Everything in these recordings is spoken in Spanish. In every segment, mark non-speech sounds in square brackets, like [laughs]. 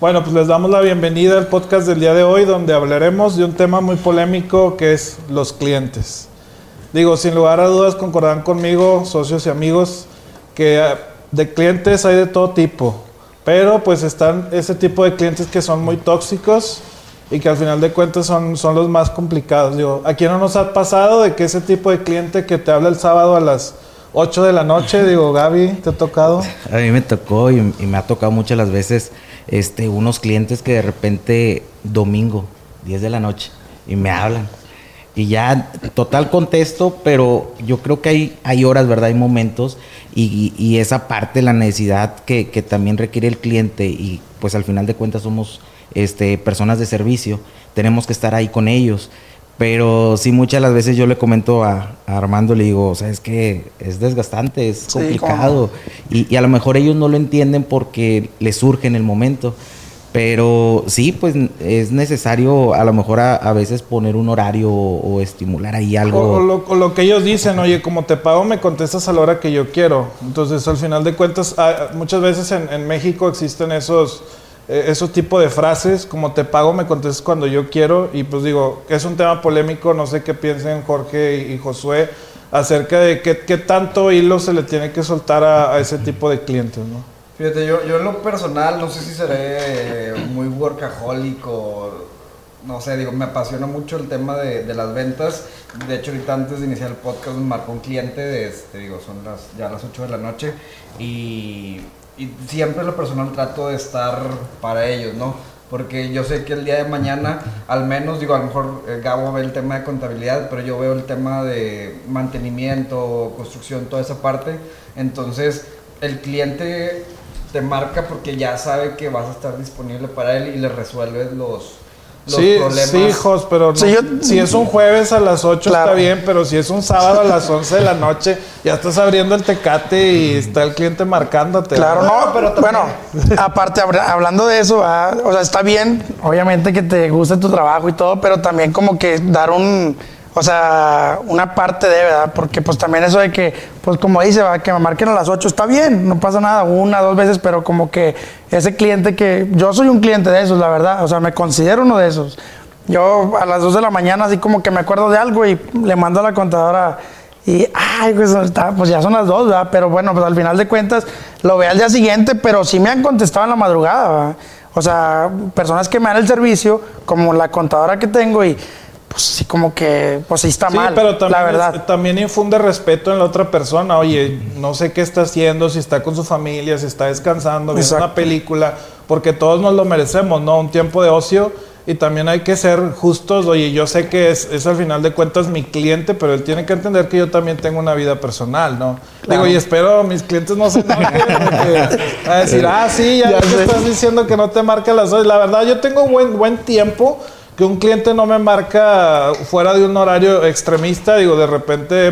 Bueno, pues les damos la bienvenida al podcast del día de hoy, donde hablaremos de un tema muy polémico que es los clientes. Digo, sin lugar a dudas, concordan conmigo, socios y amigos, que eh, de clientes hay de todo tipo, pero pues están ese tipo de clientes que son muy tóxicos y que al final de cuentas son, son los más complicados. Digo, ¿a quién no nos ha pasado de que ese tipo de cliente que te habla el sábado a las 8 de la noche, digo, Gaby, ¿te ha tocado? [laughs] A mí me tocó y, y me ha tocado muchas las veces este, unos clientes que de repente domingo, 10 de la noche, y me hablan. Y ya, total contesto, pero yo creo que hay, hay horas, ¿verdad? Hay momentos y, y esa parte, la necesidad que, que, también requiere el cliente y pues al final de cuentas somos este, personas de servicio, tenemos que estar ahí con ellos. Pero sí, muchas las veces yo le comento a, a Armando, le digo, o sea, es que es desgastante, es complicado. Sí, y, y, a lo mejor ellos no lo entienden porque les surge en el momento. Pero sí, pues es necesario a lo mejor a, a veces poner un horario o, o estimular ahí algo. O, lo, o, lo, que ellos dicen, oye, como te pago, me contestas a la hora que yo quiero. Entonces, al final de cuentas, muchas veces en, en México existen esos esos tipos de frases, como te pago, me contestas cuando yo quiero. Y pues digo, es un tema polémico, no sé qué piensen Jorge y, y Josué acerca de qué, qué, tanto hilo se le tiene que soltar a, a ese tipo de clientes, ¿no? Fíjate, yo, yo en lo personal, no sé si seré muy workaholic o no sé, digo, me apasiona mucho el tema de, de, las ventas. De hecho, ahorita antes de iniciar el podcast me marcó un cliente, de este, digo, son las, ya las 8 de la noche y y siempre lo personal trato de estar para ellos, ¿no? Porque yo sé que el día de mañana, al menos, digo, a lo mejor eh, Gabo ve el tema de contabilidad, pero yo veo el tema de mantenimiento, construcción, toda esa parte. Entonces, el cliente te marca porque ya sabe que vas a estar disponible para él y le resuelves los, sí, problemas. Sí, hijos, pero no, sí, yo, si es un jueves a las 8 claro. está bien, pero si es un sábado a las 11 de la noche, ya estás abriendo el tecate y está el cliente marcándote. Claro, no, no pero también... bueno, aparte hablando de eso, ¿verdad? o sea, está bien, obviamente que te guste tu trabajo y todo, pero también como que dar un o sea, una parte de, ¿verdad? Porque pues también eso de que, pues como dice, ¿verdad? que me marquen a las 8 está bien, no pasa nada, una, dos veces, pero como que ese cliente que, yo soy un cliente de esos, la verdad, o sea, me considero uno de esos. Yo a las 2 de la mañana así como que me acuerdo de algo y le mando a la contadora y, ay, pues, está, pues ya son las 2, ¿verdad? Pero bueno, pues al final de cuentas lo veo al día siguiente, pero sí me han contestado en la madrugada, ¿verdad? O sea, personas que me dan el servicio, como la contadora que tengo y pues sí como que, pues sí está sí, mal, pero también la verdad. Es, también infunde respeto en la otra persona. Oye, no sé qué está haciendo, si está con su familia, si está descansando, viendo una película, porque todos nos lo merecemos, ¿no? Un tiempo de ocio y también hay que ser justos. Oye, yo sé que es, es al final de cuentas mi cliente, pero él tiene que entender que yo también tengo una vida personal, ¿no? Claro. Digo, y espero mis clientes no se a decir, [laughs] ah, sí, ya, ya te estás diciendo que no te marca las dos. La verdad, yo tengo buen, buen tiempo que un cliente no me marca fuera de un horario extremista, digo, de repente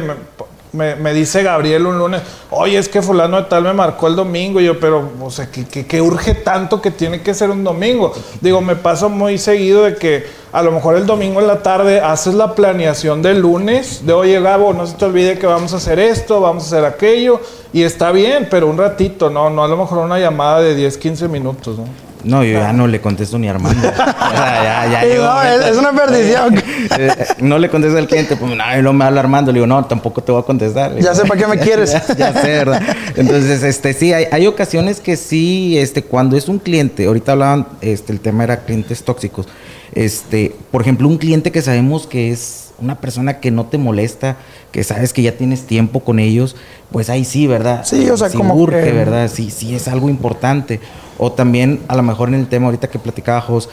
me, me, dice Gabriel un lunes, oye, es que fulano de tal me marcó el domingo, y yo, pero, o sea, que, que, que, urge tanto que tiene que ser un domingo. Digo, me pasa muy seguido de que a lo mejor el domingo en la tarde haces la planeación del lunes, de oye, Gabo, no se te olvide que vamos a hacer esto, vamos a hacer aquello, y está bien, pero un ratito, no, no a lo mejor una llamada de 10, 15 minutos, ¿no? No, yo ya no le contesto ni a Armando. [laughs] ya, ya, ya no, es, es, una perdición. [laughs] Eh, no le contesto al cliente, pues no, no me habla Armando. Le digo, no, tampoco te voy a contestar. Ya sé para qué me quieres. ya, ya, sé, ¿verdad? Entonces, este, sí, hay, hay, ocasiones que sí, este, cuando es un cliente, ahorita hablaban, este, el tema era clientes tóxicos. Este, por ejemplo, un cliente que sabemos que es una persona que no te molesta, que sabes que ya tienes tiempo con ellos, pues ahí sí, ¿verdad? Sí, o sea, sí como urge, que... ¿verdad? Sí, sí es algo importante. O también, a lo mejor en el tema ahorita que platicaba Jos,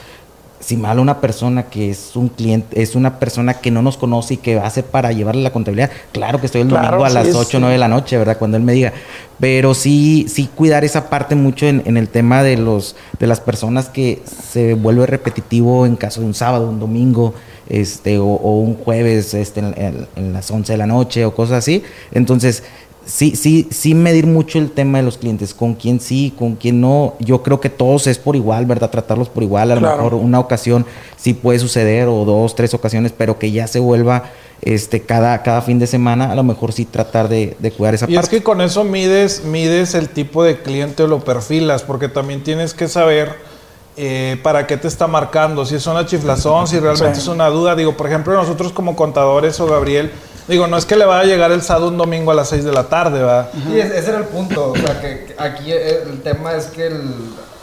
si habla una persona que es un cliente, es una persona que no nos conoce y que hace para llevarle la contabilidad, claro que estoy el Claro, domingo a las sí, 8 o sí. 9 de la noche, ¿verdad? Cuando él me diga. Pero sí, sí cuidar esa parte mucho en, en el tema de los, de las personas que se vuelve repetitivo en caso de un sábado, un domingo, este, o, o un jueves, este, en, en- en las 11 de la noche o cosas así. Entonces, sí, sí, sí medir mucho el tema de los clientes, con quién sí, con quién no. Yo creo que todos es por igual, ¿verdad? Tratarlos por igual. A lo Claro. mejor una ocasión sí puede suceder, o dos, tres ocasiones, pero que ya se vuelva este cada, cada fin de semana, a lo mejor sí tratar de, de cuidar esa Y es parte. que con eso mides, mides el tipo de cliente o lo perfilas, porque también tienes que saber eh, para qué te está marcando, si es una chiflazón, si realmente es una duda. Digo, por ejemplo, nosotros como contadores o Gabriel, digo, no es que le vaya a llegar el SAD un domingo a las 6 de la tarde, ¿verdad? Sí, ese era el punto. O sea, que aquí el tema es que el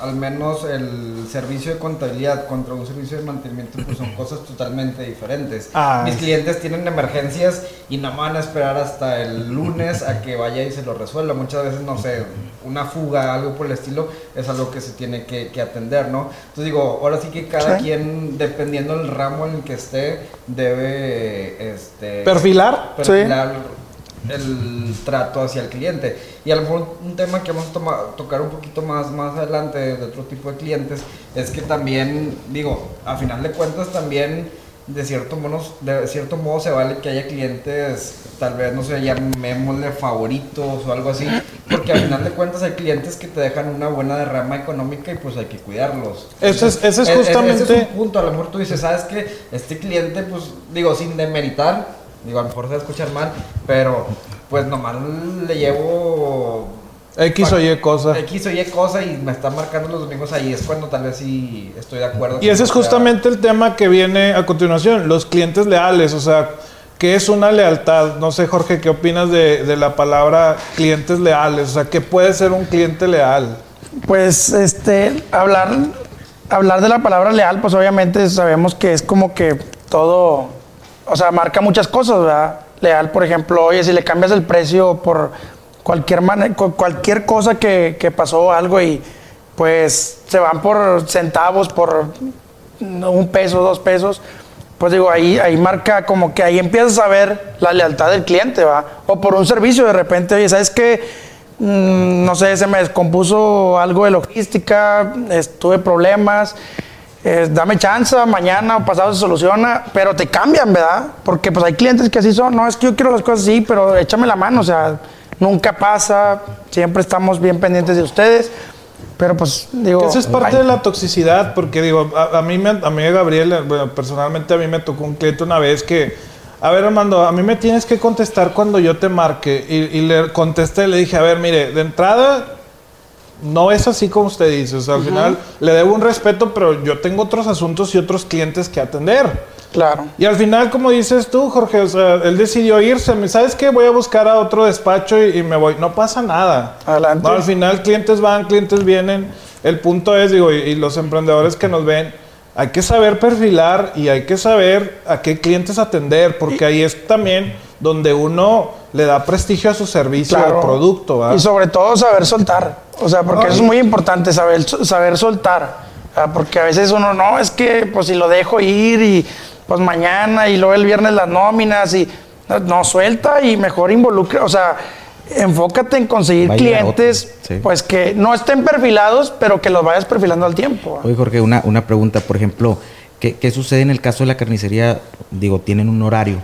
al menos el servicio de contabilidad contra un servicio de mantenimiento pues son [laughs] cosas totalmente diferentes. Ah, Mis clientes tienen emergencias y no van a esperar hasta el lunes a que vaya y se lo resuelva. Muchas veces, no sé, una fuga, algo por el estilo, es algo que se tiene que, atender, ¿no? Entonces digo, ahora sí que cada quien, dependiendo del ramo en el que esté, debe este, perfilar, perfilar el trato hacia el cliente. Y a lo mejor un tema que vamos a tocar un poquito más, más adelante de otro tipo de clientes es que también, digo, a final de cuentas también de cierto modo, de cierto modo se vale que haya clientes, tal vez, no sé, llamémosle favoritos o algo así, porque al final de cuentas hay clientes que te dejan una buena derrama económica y pues hay que cuidarlos. Ese es, ese es justamente... Ese es un punto, a lo mejor tú dices, ¿sabes que Este cliente, pues, digo, sin demeritar, Digo, a lo mejor se va a escuchar mal, pero pues nomás le llevo X o Y cosa. X o Y cosa y me está marcando los domingos ahí. Es cuando tal vez sí estoy de acuerdo. Y ese es justamente el tema que viene a continuación. Los clientes leales. O sea, ¿qué es una lealtad? No sé, Jorge, ¿qué opinas de, de la palabra clientes leales? O sea, ¿qué puede ser un cliente leal? Pues, este, hablar, hablar de la palabra leal, pues obviamente sabemos que es como que todo o sea, marca muchas cosas, ¿verdad? Leal, por ejemplo, oye, si le cambias el precio por cualquier, cualquier cosa que, que pasó algo y pues se van por centavos, por un peso, dos pesos, pues digo, ahí, ahí marca como que ahí empiezas a ver la lealtad del cliente, ¿va? O por un servicio de repente, oye, ¿sabes qué? Mm, no sé, se me descompuso algo de logística, tuve problemas eh, dame chance, mañana o pasado se soluciona, pero te cambian, ¿verdad? Porque pues hay clientes que así son, no, es que yo quiero las cosas así, pero échame la mano, o sea, nunca pasa, siempre estamos bien pendientes de ustedes, pero pues digo... Eso es parte de la toxicidad, porque digo, a, mí, a mí Gabriel, bueno, personalmente a mí me tocó un cliente una vez que, a ver Armando, a mí me tienes que contestar cuando yo te marque, y, y le contesté, le dije, a ver, mire, de entrada no es así como usted dice. O sea, al final le debo un respeto, pero yo tengo otros asuntos y otros clientes que atender. Claro. Y al final, como dices tú, Jorge, o sea, él decidió irse. ¿Sabes qué? Voy a buscar a otro despacho y, me voy. No pasa nada. Adelante. al final, clientes van, clientes vienen. El punto es, digo, y, los emprendedores que nos ven, hay que saber perfilar y hay que saber a qué clientes atender, porque ahí es también donde uno le da prestigio a su servicio o producto. Y sobre todo saber soltar. O sea, porque eso es muy importante, saber, saber soltar. Porque a veces uno, no, es que pues si lo dejo ir y pues mañana y luego el viernes las nóminas y no, suelta y mejor involucra, o sea, enfócate en conseguir clientes pues que no estén perfilados, pero que los vayas perfilando al tiempo. Oye, Jorge, una, una pregunta, por ejemplo, ¿qué, ¿qué sucede en el caso de la carnicería? Digo, tienen un horario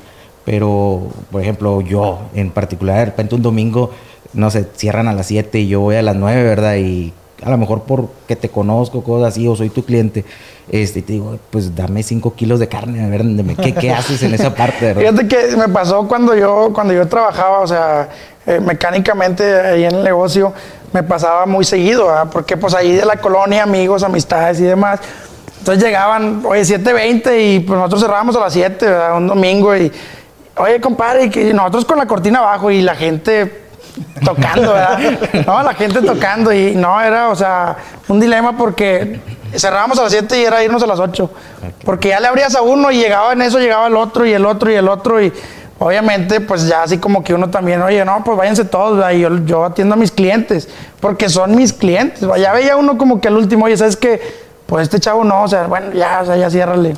pero, por ejemplo, yo en particular, de repente un domingo, no sé, cierran a las 7 y yo voy a las 9, ¿verdad? Y a lo mejor porque te conozco, cosas así, o soy tu cliente, este, te digo, pues dame 5 kilos de carne, a ver, ¿qué, ¿qué haces en esa parte? ¿verdad? Fíjate que me pasó cuando yo, cuando yo trabajaba, o sea, eh, mecánicamente ahí en el negocio, me pasaba muy seguido, ¿verdad? Porque pues ahí de la colonia, amigos, amistades y demás, entonces llegaban, oye, 7.20 y pues nosotros cerrábamos a las 7, ¿verdad? Un domingo y Oye, compadre, que nosotros con la cortina abajo y la gente tocando, ¿verdad? [laughs] No, la gente tocando y no, era, o sea, un dilema porque cerrábamos a las 7 y era irnos a las 8. Porque ya le abrías a uno y llegaba en eso, llegaba el otro y el otro y el otro y obviamente pues ya así como que uno también, oye, no, pues váyanse todos, ¿verdad? y yo, yo atiendo a mis clientes, porque son mis clientes. Ya veía uno como que al último, oye, ¿sabes qué? Pues este chavo no, o sea, bueno, ya, o sea, ya ciérrale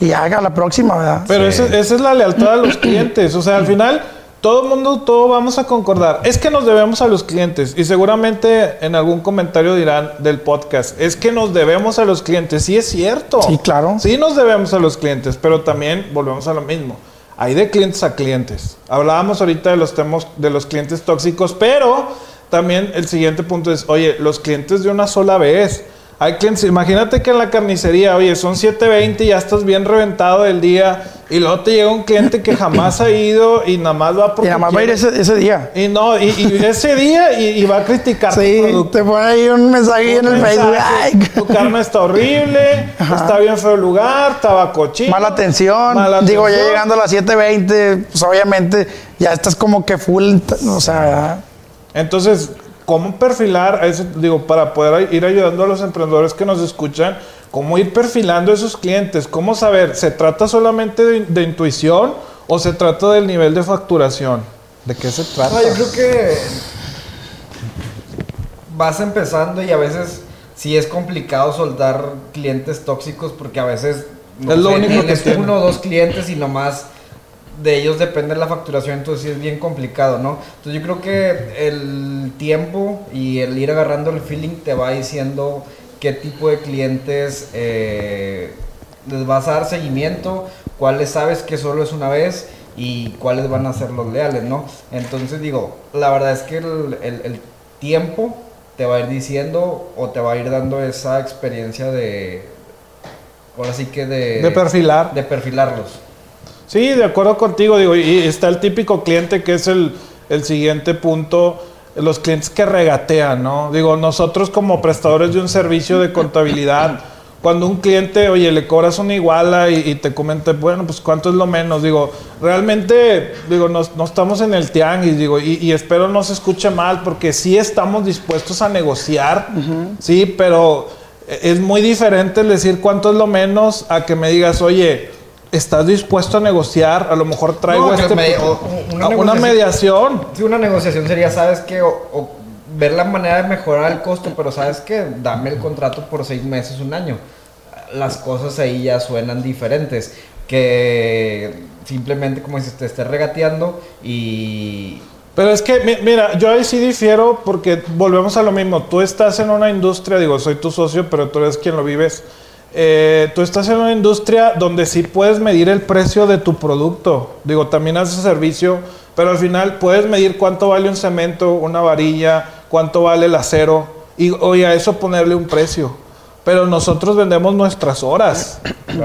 y haga la próxima, ¿verdad? Pero esa, es la lealtad a los clientes. O sea, al final, todo el mundo, todo vamos a concordar. Es que nos debemos a los clientes. Y seguramente en algún comentario dirán del podcast, es que nos debemos a los clientes. Sí, es cierto. Sí, claro. Sí, nos debemos a los clientes, pero también volvemos a lo mismo. Hay de clientes a clientes. Hablábamos ahorita de los temas de los clientes tóxicos, pero también el siguiente punto es, oye, los clientes de una sola vez. Hay clientes, imagínate que en la carnicería, oye, son 7.20 y ya estás bien reventado del día Y luego te llega un cliente que jamás ha ido y nada más va porque. Y nada más va a ir ese, ese, día. Y no, y, ese día y, va a criticar sí, te pone ahí un mensaje en el Facebook. Ay. Tu carne está horrible, está bien feo el lugar, estaba cochino. Mala atención. Mala Digo, ya llegando a las 7.20, pues obviamente ya estás como que full, o sea. Entonces, ¿cómo perfilar? Eso, digo, para poder ir ayudando a los emprendedores que nos escuchan cómo ir perfilando a esos clientes, cómo saber, ¿se trata solamente de, intuición o se trata del nivel de facturación? ¿De qué se trata? yo creo que vas empezando y a veces sí es complicado soltar clientes tóxicos porque a veces no es lo único que uno o dos clientes y nomás de ellos depende la facturación, entonces sí es bien complicado, ¿no? Entonces yo creo que el tiempo y el ir agarrando el feeling te va diciendo qué tipo de clientes eh, les vas a dar seguimiento, cuáles sabes que solo es una vez y cuáles van a ser los leales, ¿no? Entonces digo, la verdad es que el, tiempo te va a ir diciendo o te va a ir dando esa experiencia de, ahora sí que de... De perfilar. De perfilarlos. Sí, de acuerdo contigo, digo, y está el típico cliente que es el, el siguiente punto los clientes que regatean, ¿no? Digo, nosotros como prestadores de un servicio de contabilidad, cuando un cliente, oye, le cobras una iguala y, te comenta, bueno, pues cuánto es lo menos, digo, realmente, digo, no, estamos en el tianguis, digo, y, espero no se escuche mal, porque sí estamos dispuestos a negociar, sí, pero es muy diferente el decir cuánto es lo menos a que me digas, oye, ¿Estás dispuesto a negociar? A lo mejor traigo este, una, mediación. Sí, una negociación sería, ¿sabes qué? O, ver la manera de mejorar el costo, pero ¿sabes qué? Dame el contrato por seis meses, un año. Las cosas ahí ya suenan diferentes. Que simplemente, como dices, te estés regateando y... Pero es que, mira, yo ahí sí difiero porque volvemos a lo mismo. Tú estás en una industria, digo, soy tu socio, pero tú eres quien lo vives eh, tú estás en una industria donde sí puedes medir el precio de tu producto. Digo, también haces servicio, pero al final puedes medir cuánto vale un cemento, una varilla, cuánto vale el acero, y oye, a eso ponerle un precio. Pero nosotros vendemos nuestras horas.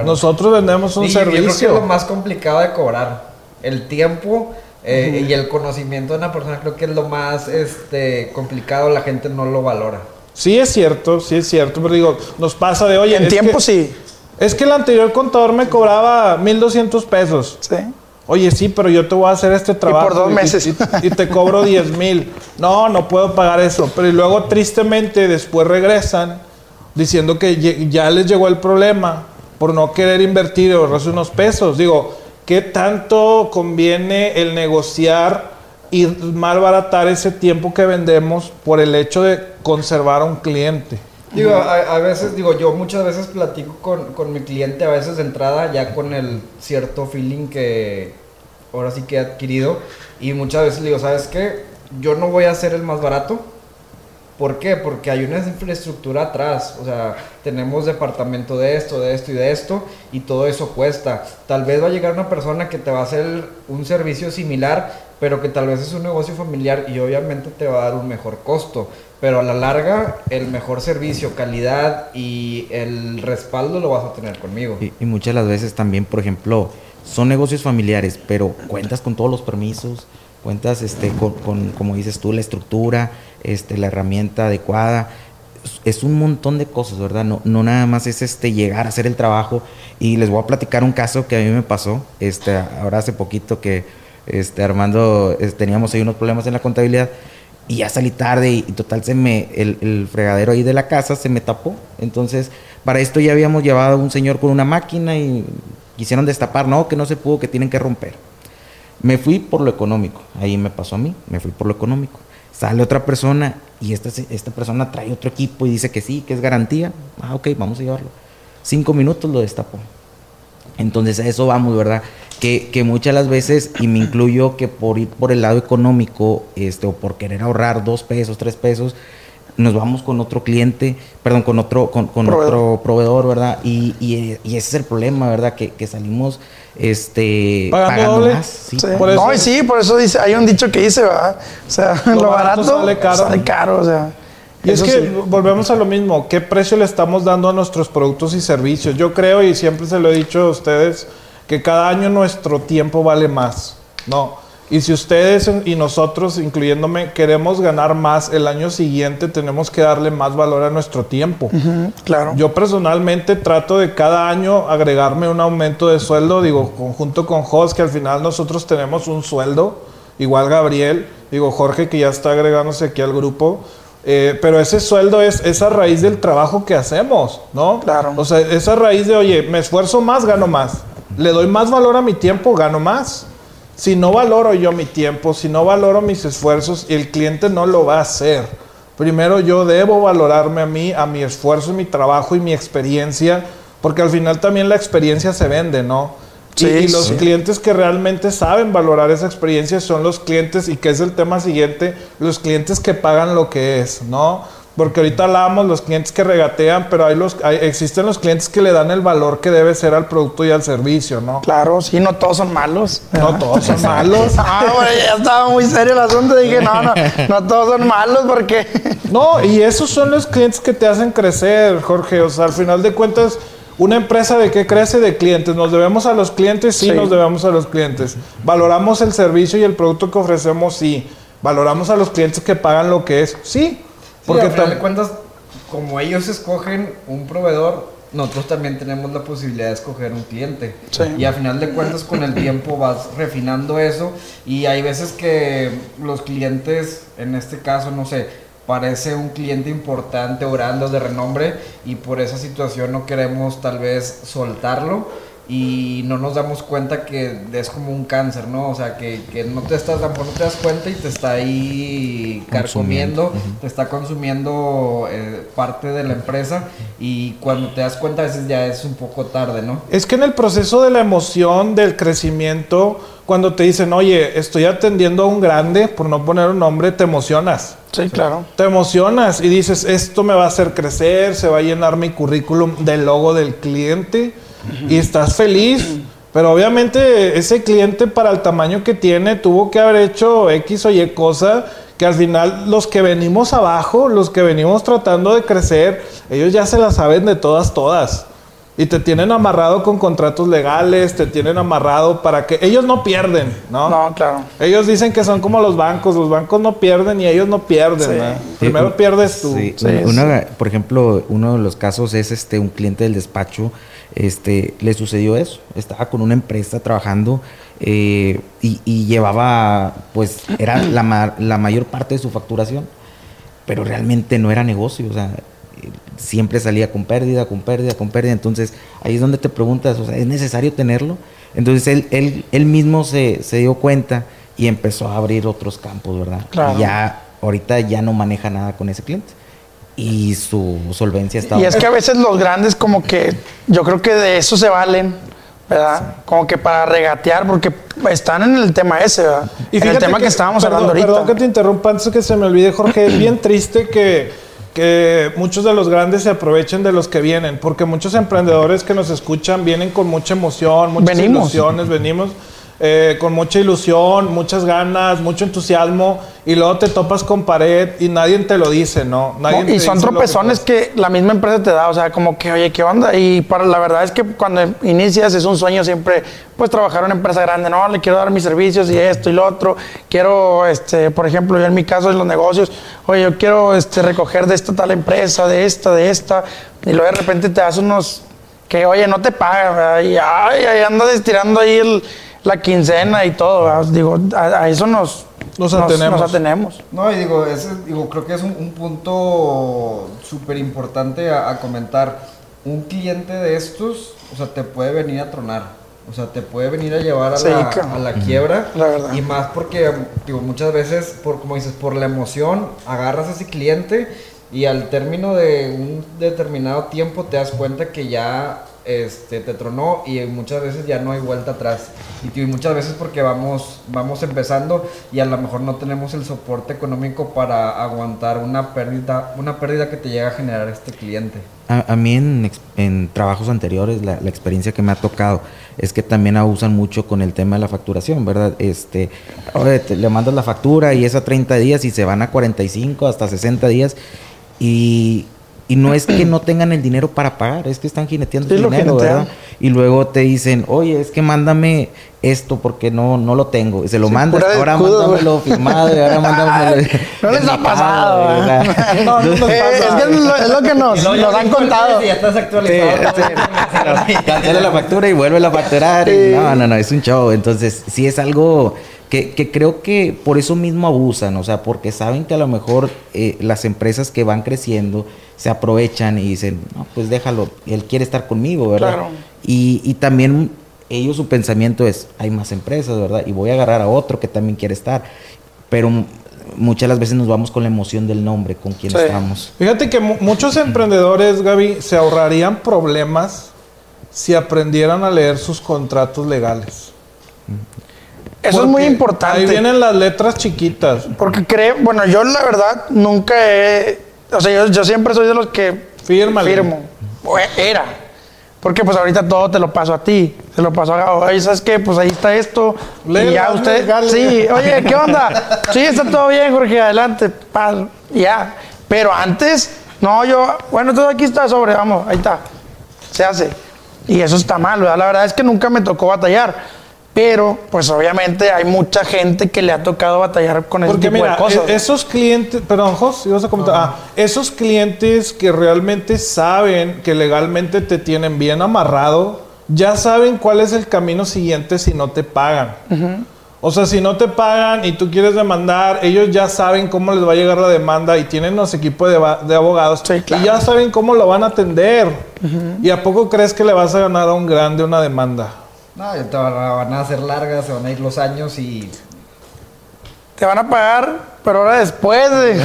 Nosotros vendemos un servicio. Yo creo que es lo más complicado de cobrar. El tiempo eh, y el conocimiento de una persona creo que es lo más este, complicado. La gente no lo valora. Sí es cierto, sí es cierto, pero digo, nos pasa de, oye... En tiempo sí. Es que el anterior contador me cobraba 1.200 pesos. Sí. Oye, sí, pero yo te voy a hacer este trabajo. Y por dos meses. Y, te cobro 10 mil. No, no puedo pagar eso. Pero y luego, tristemente, después regresan diciendo que ya les llegó el problema por no querer invertir y ahorrarse unos pesos. Digo, ¿qué tanto conviene el negociar y malbaratar ese tiempo que vendemos por el hecho de conservar a un cliente. Digo, a, veces, digo, yo muchas veces platico con, con, mi cliente, a veces de entrada, ya con el cierto feeling que ahora sí que he adquirido. Y muchas veces digo, ¿sabes qué? Yo no voy a ser el más barato. ¿Por qué? Porque hay una infraestructura atrás. O sea, tenemos departamento de esto, de esto y de esto. Y todo eso cuesta. Tal vez va a llegar una persona que te va a hacer un servicio similar pero que tal vez es un negocio familiar y obviamente te va a dar un mejor costo, pero a la larga el mejor servicio, calidad y el respaldo lo vas a tener conmigo. Y, muchas de las veces también, por ejemplo, son negocios familiares, pero cuentas con todos los permisos, cuentas este, con, como dices tú, la estructura, este, la herramienta adecuada. Es un montón de cosas, ¿verdad? No, no nada más es este llegar a hacer el trabajo. Y les voy a platicar un caso que a mí me pasó, este, ahora hace poquito que este, Armando, teníamos ahí unos problemas en la contabilidad y ya salí tarde y, total se me, el, fregadero ahí de la casa se me tapó. Entonces, para esto ya habíamos llevado a un señor con una máquina y quisieron destapar, no, que no se pudo, que tienen que romper. Me fui por lo económico, ahí me pasó a mí, me fui por lo económico. Sale otra persona y esta, esta persona trae otro equipo y dice que sí, que es garantía. Ah, ok, vamos a llevarlo. Cinco minutos lo destapó. Entonces a eso vamos, ¿verdad? Que, que, muchas las veces, y me incluyo que por ir por el lado económico, este, o por querer ahorrar dos pesos, tres pesos, nos vamos con otro cliente, perdón, con otro, con, proveedor. otro proveedor, ¿verdad? Y, y, ese es el problema, ¿verdad? Que, que salimos este pagando, más. Sí, Por eso. No, sí, por eso dice, hay un dicho que dice, ¿verdad? O sea, [laughs] lo, barato, sale caro. Sale caro, o sea. Y es que volvemos a lo mismo, ¿qué precio le estamos dando a nuestros productos y servicios? Yo creo, y siempre se lo he dicho a ustedes, que cada año nuestro tiempo vale más, ¿no? Y si ustedes y nosotros, incluyéndome, queremos ganar más el año siguiente, tenemos que darle más valor a nuestro tiempo. claro. Yo personalmente trato de cada año agregarme un aumento de sueldo, digo, conjunto con Jos, que al final nosotros tenemos un sueldo, igual Gabriel, digo, Jorge, que ya está agregándose aquí al grupo. Eh, pero ese sueldo es esa raíz del trabajo que hacemos, ¿no? Claro. O sea, esa raíz de, oye, me esfuerzo más, gano más. Le doy más valor a mi tiempo, gano más. Si no valoro yo mi tiempo, si no valoro mis esfuerzos, el cliente no lo va a hacer. Primero yo debo valorarme a mí, a mi esfuerzo, mi trabajo y mi experiencia, porque al final también la experiencia se vende, ¿no? Sí, y, y los sí. clientes que realmente saben valorar esa experiencia son los clientes, y que es el tema siguiente, los clientes que pagan lo que es, ¿no? Porque ahorita hablamos los clientes que regatean, pero hay los, hay- existen los clientes que le dan el valor que debe ser al producto y al servicio, ¿no? Claro, sí, no todos son malos. No todos son [laughs] malos. Ah, bueno, ya estaba muy serio el asunto. Dije, no, no, no todos son malos porque. [laughs] No, y esos son los clientes que te hacen crecer, Jorge. O sea, al final de cuentas, una empresa de qué crece de clientes. ¿Nos debemos a los clientes? Sí, Sí. nos debemos a los clientes. ¿Valoramos el servicio y el producto que ofrecemos? Sí. ¿Valoramos a los clientes que pagan lo que es? Sí. Porque Porque al final de tam- cuentas, como ellos escogen un proveedor, nosotros también tenemos la posibilidad de escoger un cliente. Sí. Y al final de cuentas, con el tiempo vas refinando eso. Y hay veces que los clientes, en este caso, no sé, parece un cliente importante o grande o de renombre y por esa situación no queremos tal vez soltarlo y no nos damos cuenta que es como un cáncer, ¿no? O sea, que, que no te estás, tampoco no te das cuenta y te está ahí Consumiendo. carcomiendo, te está consumiendo eh, parte de la empresa y cuando te das cuenta a veces ya es un poco tarde, ¿no? es que en el proceso de la emoción, del crecimiento, cuando te dicen, oye, estoy atendiendo a un grande, por no poner un nombre, te emocionas. Sí, claro. Te emocionas y dices, esto me va a hacer crecer, se va a llenar mi currículum del logo del cliente y estás feliz. Pero obviamente ese cliente para el tamaño que tiene tuvo que haber hecho X o Y cosa que al final los que venimos abajo, los que venimos tratando de crecer, ellos ya se la saben de todas, todas. Y te tienen amarrado con contratos legales, te tienen amarrado para que ellos no pierden, ¿no? No, claro. Ellos dicen que son como los bancos, los bancos no pierden y ellos no pierden. Sí. ¿no? Sí, Primero pierdes tú. sí, Sí, una- por ejemplo, uno de los casos es este un cliente del despacho, este, le sucedió eso. Estaba con una empresa trabajando eh, y, y llevaba, pues, era la, ma- la mayor parte de su facturación, pero realmente no era negocio. O sea, siempre salía con pérdida, con pérdida, con pérdida. Entonces, ahí es donde te preguntas, o sea, ¿es necesario tenerlo? Entonces, él, él, él mismo se, se dio cuenta y empezó a abrir otros campos, ¿verdad? Claro. Y ya, ahorita ya no maneja nada con ese cliente. Y su solvencia está... Y es que a veces los grandes como que yo creo que de eso se valen, ¿verdad? Como que para regatear, porque están en el tema ese, ¿verdad? Y en el tema que, estábamos perdón, hablando ahorita. Perdón que te interrumpa antes que se me olvide, Jorge. Es bien triste que, que muchos de los grandes se aprovechen de los que vienen, porque muchos emprendedores que nos escuchan vienen con mucha emoción, muchas Venimos. ilusiones, venimos eh, con mucha ilusión, muchas ganas, mucho entusiasmo, y luego te topas con pared y nadie te lo dice, ¿no? Nadie No, y son que tropezones pasa. que, la misma empresa te da, o sea, como que, oye, ¿qué onda? Y para la verdad es que cuando inicias es un sueño siempre, pues trabajar en una empresa grande, no, le quiero dar mis servicios y esto y lo otro, quiero, este, por ejemplo, yo en mi caso en los negocios, oye, yo quiero este, recoger de esta tal empresa, de esta, de esta, y luego de repente te das unos que, oye, no te pagan, ¿verdad? y ay, andas estirando ahí el- la quincena y todo, ¿verdad? digo, a, a eso nos, Nos atenemos. nos atenemos. No, y digo, ese, digo creo que es un, un punto súper importante a, a comentar. Un cliente de estos, o sea, te puede venir a tronar. O sea, te puede venir a llevar a, Sí, la, claro. a la quiebra. La verdad. Y más porque, digo, muchas veces, por como dices, por la emoción, agarras a ese cliente y al término de un determinado tiempo te das cuenta que ya este, te tronó y muchas veces ya no hay vuelta atrás. Y, muchas veces porque vamos, vamos empezando y a lo mejor no tenemos el soporte económico para aguantar una pérdida, una pérdida que te llega a generar este cliente. A, mí en, en trabajos anteriores la, experiencia que me ha tocado es que también abusan mucho con el tema de la facturación, ¿verdad? Este, le mandas la factura y es a 30 días y se van a 45 hasta 60 días y y no es que no tengan el dinero para pagar, es que están jineteando el dinero, ¿verdad? Y luego te dicen, oye, es que mándame esto porque no, no lo tengo. Y se lo mandas, ahora mándamelo firmado y ahora mándamelo. [laughs] no les ha pasado. [laughs] no, no pasa. Es, que es, lo, que nos, nos han contado. Y ya estás actualizado. [laughs] Cancela la factura y vuelve a facturar. no, no, no, es un show. Entonces, sí es algo que, creo que por eso mismo abusan, o sea, porque saben que a lo mejor eh, las empresas que van creciendo se aprovechan y dicen, no, pues déjalo, él quiere estar conmigo, ¿verdad? Claro. Y, y también ellos su pensamiento es, hay más empresas, ¿verdad? Y voy a agarrar a otro que también quiere estar. Pero muchas las veces nos vamos con la emoción del nombre, con quien estamos. Fíjate que muchos emprendedores, Gaby, se ahorrarían problemas si aprendieran a leer sus contratos legales. Eso es muy importante. Ahí vienen las letras chiquitas. Porque creo, bueno, yo la verdad nunca he, o sea, yo, siempre soy de los que Firma, firmo. Era. Porque pues ahorita todo te lo paso a ti, te lo paso a oye, ¿sabes qué? Pues ahí está esto. y ya usted, sí, oye, ¿qué onda? sí, está todo bien, Jorge, adelante, ya. Pero antes, no, yo, bueno, todo aquí está sobre, vamos, ahí está, se hace. Y eso está mal, ¿verdad? La verdad es que nunca me tocó batallar. Pero, pues obviamente hay mucha gente que le ha tocado batallar con ese tipo de cosas. E-, esos clientes, perdón, Jos, ibas a comentar. Ah, esos clientes que realmente saben que legalmente te tienen bien amarrado, ya saben cuál es el camino siguiente si no te pagan. O sea, si no te pagan y tú quieres demandar, ellos ya saben cómo les va a llegar la demanda y tienen los equipos de, abogados y ya saben cómo lo van a atender. ¿Y a poco crees que le vas a ganar a un grande una demanda? No, te van a hacer largas, se van a ir los años y. Te van a pagar, pero ahora después de.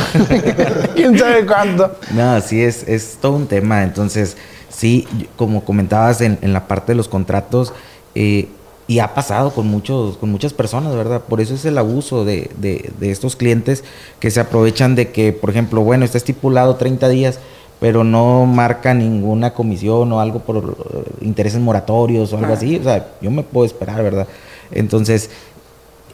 [laughs] ¿Quién sabe cuánto? No, sí, es, es todo un tema. Entonces, sí, como comentabas en, en la parte de los contratos, eh, y ha pasado con muchos con muchas personas, ¿verdad? Por eso es el abuso de, de, de, estos clientes que se aprovechan de que, por ejemplo, bueno, está estipulado 30 días, pero no marca ninguna comisión o algo por eh, intereses moratorios o algo así. O sea, yo me puedo esperar, ¿verdad? Entonces,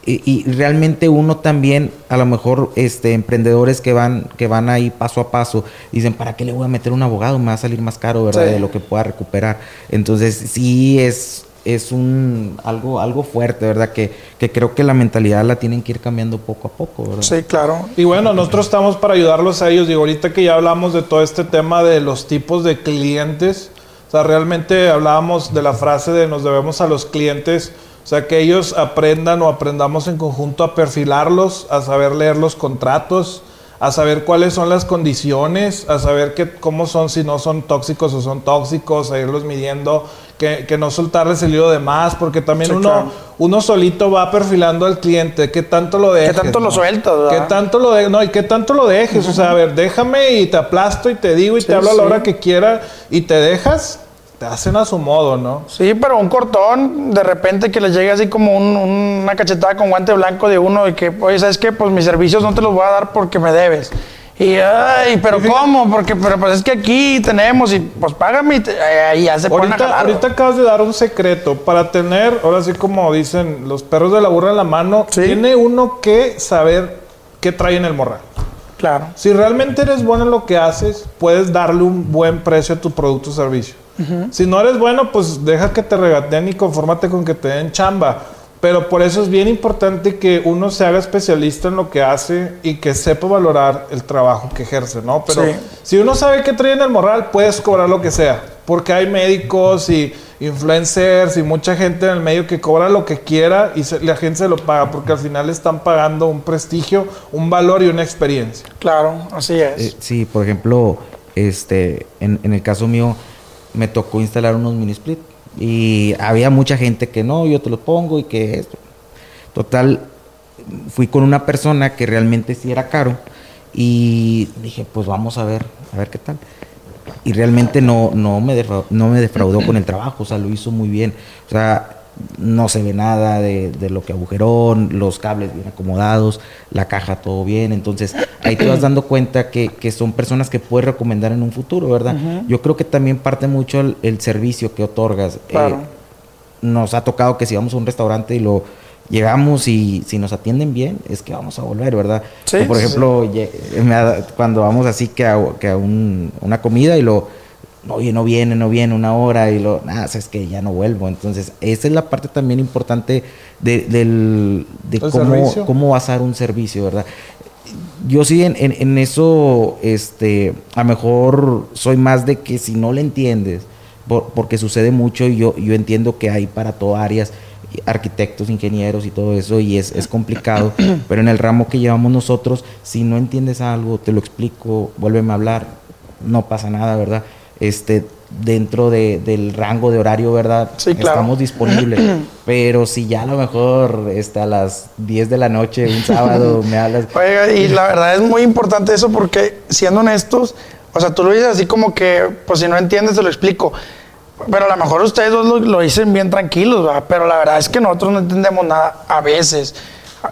y, realmente uno también, a lo mejor, este, emprendedores que van, que van ahí paso a paso, dicen, ¿para qué le voy a meter un abogado? Me va a salir más caro, ¿verdad? De lo que pueda recuperar. Entonces, sí es es un algo algo fuerte, ¿verdad? Que, que, creo que la mentalidad la tienen que ir cambiando poco a poco, ¿verdad? Sí, claro. Y bueno, nosotros estamos para ayudarlos a ellos. Digo, ahorita que ya hablamos de todo este tema de los tipos de clientes, o sea, realmente hablábamos de la frase de nos debemos a los clientes, o sea, que ellos aprendan o aprendamos en conjunto a perfilarlos, a saber leer los contratos, a saber cuáles son las condiciones, a saber que, cómo son, si no son tóxicos o son tóxicos, a irlos midiendo, que, que no soltarles el hilo de más, porque también uno, uno solito va perfilando al cliente, qué tanto lo dejes. Qué tanto lo suelto, Qué tanto lo de, no, y qué tanto lo dejes, o sea, a ver, déjame y te aplasto y te digo y te hablo a la hora que quiera y te dejas, te hacen a su modo, ¿no? Sí, pero un cortón, de repente que le llegue así como una cachetada con guante blanco de uno y que, oye, ¿sabes qué? Pues mis servicios no te los voy a dar porque me debes. Y, ay, pero ¿cómo? Porque pero pues es que aquí tenemos y pues págame y, ya se ahorita, pone Ahorita acabas de dar un secreto. Para tener, ahora sí como dicen los perros de la burra en la mano, tiene uno que saber qué trae en el morral. Claro. Si realmente eres bueno en lo que haces, puedes darle un buen precio a tu producto o servicio. Si no eres bueno, pues deja que te regateen y confórmate con que te den chamba. Pero por eso es bien importante que uno se haga especialista en lo que hace y que sepa valorar el trabajo que ejerce, ¿no? Pero si uno sabe que trae en el moral, puedes cobrar lo que sea. Porque hay médicos y influencers y mucha gente en el medio que cobra lo que quiera y la gente se lo paga porque al final le están pagando un prestigio, un valor y una experiencia. Claro, así es. Eh, sí, por ejemplo, este, en, en el caso mío me tocó instalar unos mini split y había mucha gente que no, yo te lo pongo y que esto. Total, fui con una persona que realmente sí era caro y dije, pues vamos a ver, a ver qué tal. Y realmente no, no, me, defraudó, no me defraudó con el trabajo, o sea, lo hizo muy bien. O sea, no se ve nada de, lo que agujeró, los cables bien acomodados, la caja todo bien. Entonces, ahí te vas dando cuenta que, son personas que puedes recomendar en un futuro, ¿verdad? Yo creo que también parte mucho el, servicio que otorgas. Eh, nos ha tocado que si vamos a un restaurante y lo llegamos y si nos atienden bien, es que vamos a volver, ¿verdad? Sí, por ejemplo, cuando vamos así que a, que a una comida y lo, oye, no viene, no viene una hora y lo, nada, es que ya no vuelvo. Entonces, esa es la parte también importante de, del, de cómo, cómo vas a dar un servicio, ¿verdad? Yo sí en, en, eso, este, a lo mejor soy más de que si no le entiendes, porque sucede mucho y yo, yo entiendo que hay para todo áreas, arquitectos, ingenieros y todo eso, y es, es complicado, [coughs] pero en el ramo que llevamos nosotros, si no entiendes algo, te lo explico, vuélveme a hablar, no pasa nada, ¿verdad? Este, dentro de, del rango de horario, ¿verdad? Sí, claro. Estamos disponibles. [clears throat] Pero si ya a lo mejor este, a las 10 de la noche, un sábado, [laughs] me hablas. Oiga, y la [laughs] verdad es muy importante eso porque, siendo honestos, o sea, tú lo dices así como que, pues si no entiendes, te lo explico. Pero a lo mejor ustedes dos lo, dicen bien tranquilos, ¿verdad? Pero la verdad es que nosotros no entendemos nada a veces.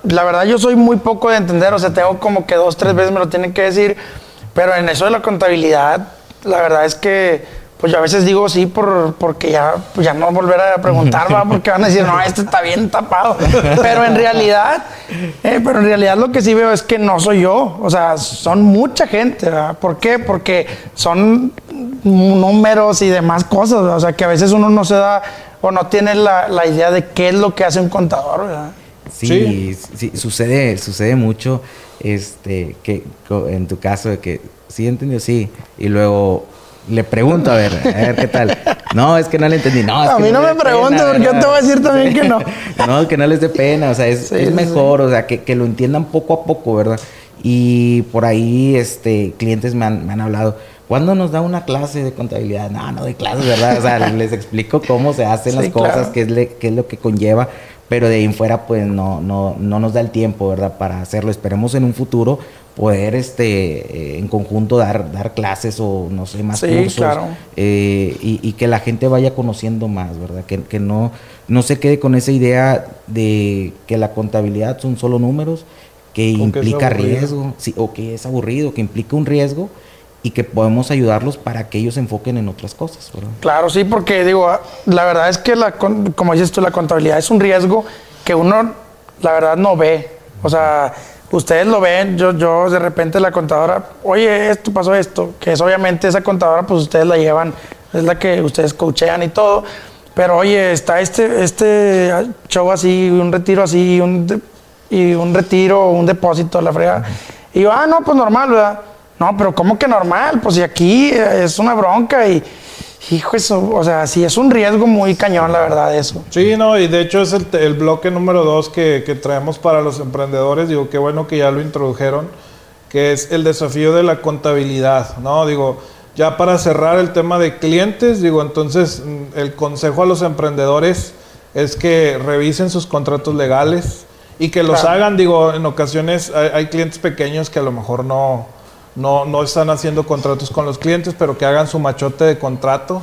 La verdad yo soy muy poco de entender, o sea, tengo como que dos, tres veces me lo tienen que decir. Pero en eso de la contabilidad, la verdad es que pues yo a veces digo sí por, porque ya, pues ya no volver a preguntar, ¿va? porque van a decir, no, este está bien tapado. Pero en realidad, eh, pero en realidad lo que sí veo es que no soy yo, o sea, son mucha gente, ¿verdad? ¿Por qué? Porque son números y demás cosas, o sea, que a veces uno no se da o no tiene la, la idea de qué es lo que hace un contador, ¿verdad? Sí, sí, sucede, sucede mucho, este, que en tu caso de que sí entendió, sí, y luego le pregunto, a ver, a ver qué tal. [laughs] No, es que no le entendí. No, a mí no, me pregunto, porque yo te voy a decir también que no. [laughs] no, que no les dé pena, o sea, es, mejor, o sea, que, lo entiendan poco a poco, ¿verdad? Y por ahí, este, clientes me han, hablado, ¿cuándo nos da una clase de contabilidad? No, no doy clases, ¿verdad? O sea, [laughs] les explico cómo se hacen las cosas, qué, es qué es lo que conlleva pero de ahí en fuera pues no, no, no nos da el tiempo, ¿verdad? Para hacerlo. Esperemos en un futuro poder este eh, en conjunto dar, dar clases o no sé, más cursos. Eh, y, que la gente vaya conociendo más, ¿verdad? Que, que, no, no se quede con esa idea de que la contabilidad son solo números, que implica riesgo, sí, o que es aburrido, que implica un riesgo y que podemos ayudarlos para que ellos se enfoquen en otras cosas. ¿verdad? Claro, sí, porque digo, la verdad es que, la, como dices tú, la contabilidad es un riesgo que uno, la verdad, no ve. O sea, ustedes lo ven, yo, yo de repente la contadora, oye, esto pasó esto, que es obviamente esa contadora, pues ustedes la llevan, es la que ustedes coachean y todo. Pero oye, está este, este show así, un retiro así, un y un retiro, un depósito, la frega. Y yo, ah, no, pues normal, ¿verdad? No, pero ¿cómo que normal? Pues si aquí es una bronca y, hijo, eso, o sea, sí es un riesgo muy cañón, la verdad, eso. Sí, no, y de hecho es el, bloque número dos que, que, traemos para los emprendedores. Digo, qué bueno que ya lo introdujeron, que es el desafío de la contabilidad, ¿no? Digo, ya para cerrar el tema de clientes, digo, entonces mm, el consejo a los emprendedores es que revisen sus contratos legales y que los hagan, digo, en ocasiones hay clientes pequeños que a lo mejor no no, no están haciendo contratos con los clientes, pero que hagan su machote de contrato.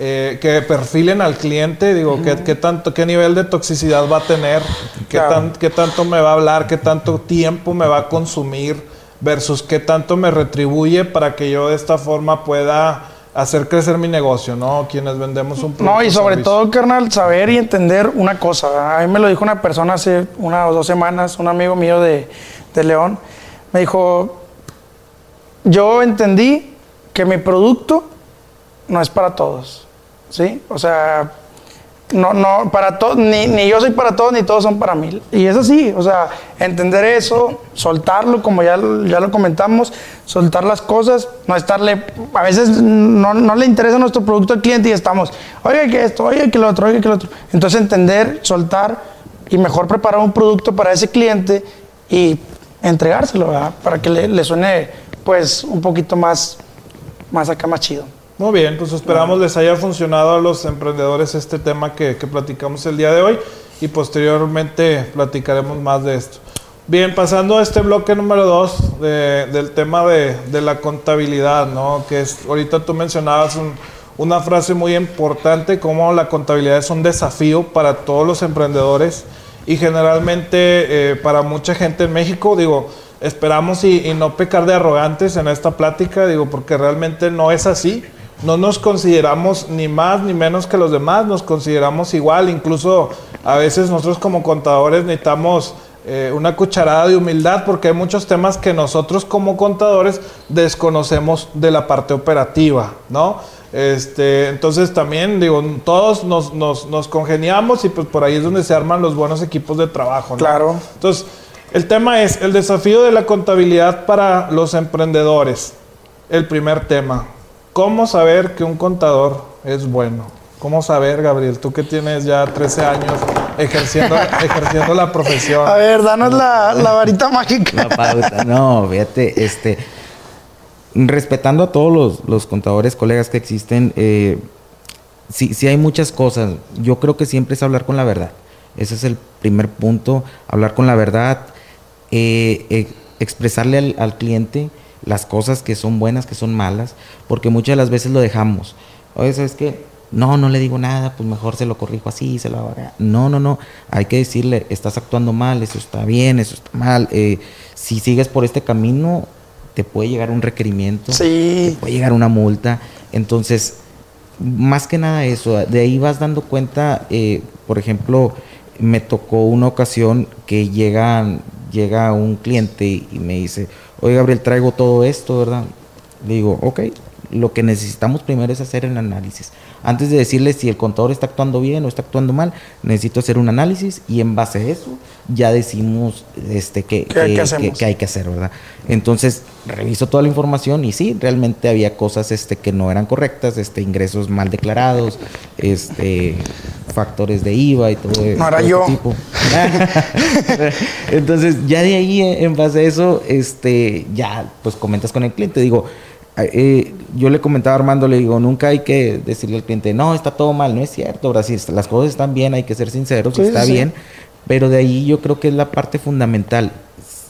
Eh, que perfilen al cliente, digo, ¿qué, tanto, qué nivel de toxicidad va a tener, ¿Qué, qué tanto me va a hablar, qué tanto tiempo me va a consumir, versus qué tanto me retribuye para que yo de esta forma pueda hacer crecer mi negocio, ¿no? Quienes vendemos un producto. No, y sobre todo, carnal, saber y entender una cosa. A mí me lo dijo una persona hace una o dos semanas, un amigo mío de, de León, me dijo, yo entendí que mi producto no es para todos, ¿sí? O sea, no, no, para todos, ni, ni, yo soy para todos, ni todos son para mí. Y es así, o sea, entender eso, soltarlo, como ya, ya lo comentamos, soltar las cosas, no estarle, a veces no, no le interesa nuestro producto al cliente y estamos, oye, que esto, oye, que lo otro, oye, que lo otro. Entonces entender, soltar y mejor preparar un producto para ese cliente y entregárselo, ¿verdad? Para que le, le suene pues un poquito más, más acá, más chido. Muy bien, pues esperamos les haya funcionado a los emprendedores este tema que, que platicamos el día de hoy y posteriormente platicaremos más de esto. Bien, pasando a este bloque número dos del tema de, de, la contabilidad, ¿no? Que es, ahorita tú mencionabas una frase muy importante, como la contabilidad es un desafío para todos los emprendedores y generalmente eh, para mucha gente en México, digo, esperamos y, no pecar de arrogantes en esta plática, digo, porque realmente no es así. No nos consideramos ni más ni menos que los demás, nos consideramos igual, incluso a veces nosotros como contadores necesitamos eh, una cucharada de humildad porque hay muchos temas que nosotros como contadores desconocemos de la parte operativa, ¿no? Este, entonces también, digo, todos nos, nos, congeniamos y pues por ahí es donde se arman los buenos equipos de trabajo, ¿no? Claro. Entonces, el tema es el desafío de la contabilidad para los emprendedores. El primer tema, ¿cómo saber que un contador es bueno? ¿Cómo saber, Gabriel? Tú que tienes ya 13 años ejerciendo, [laughs] ejerciendo la profesión. A ver, danos la, varita [laughs] mágica. La pauta. No, fíjate, este. Respetando a todos los, contadores, colegas que existen, eh, sí, sí hay muchas cosas. Yo creo que siempre es hablar con la verdad. Ese es el primer punto, hablar con la verdad, eh, eh, expresarle al, al, cliente las cosas que son buenas, que son malas, porque muchas de las veces lo dejamos. Oye, ¿sabes qué? no, no le digo nada, pues mejor se lo corrijo así, se lo hago. No, no, no. Hay que decirle, estás actuando mal, eso está bien, eso está mal. Eh, si sigues por este camino, te puede llegar un requerimiento, sí. te puede llegar una multa. Entonces, más que nada eso, de ahí vas dando cuenta, eh, por ejemplo, me tocó una ocasión que llega, llega un cliente y me dice, oye Gabriel, traigo todo esto, ¿verdad? Le digo, ok, lo que necesitamos primero es hacer el análisis. Antes de decirle si el contador está actuando bien o está actuando mal, necesito hacer un análisis y en base a eso ya decimos este, qué, hay que hacer, ¿verdad? Entonces, reviso toda la información y sí, realmente había cosas este, que no eran correctas, este, ingresos mal declarados, este, factores de IVA y todo, no era yo. tipo. [laughs] Entonces, ya de ahí, en base a eso, este, ya pues comentas con el cliente. Digo, eh, yo le comentaba a Armando, le digo, nunca hay que decirle al cliente, no, está todo mal, no es cierto, ahora sí, las cosas están bien, hay que ser sinceros, está bien, pero de ahí yo creo que es la parte fundamental.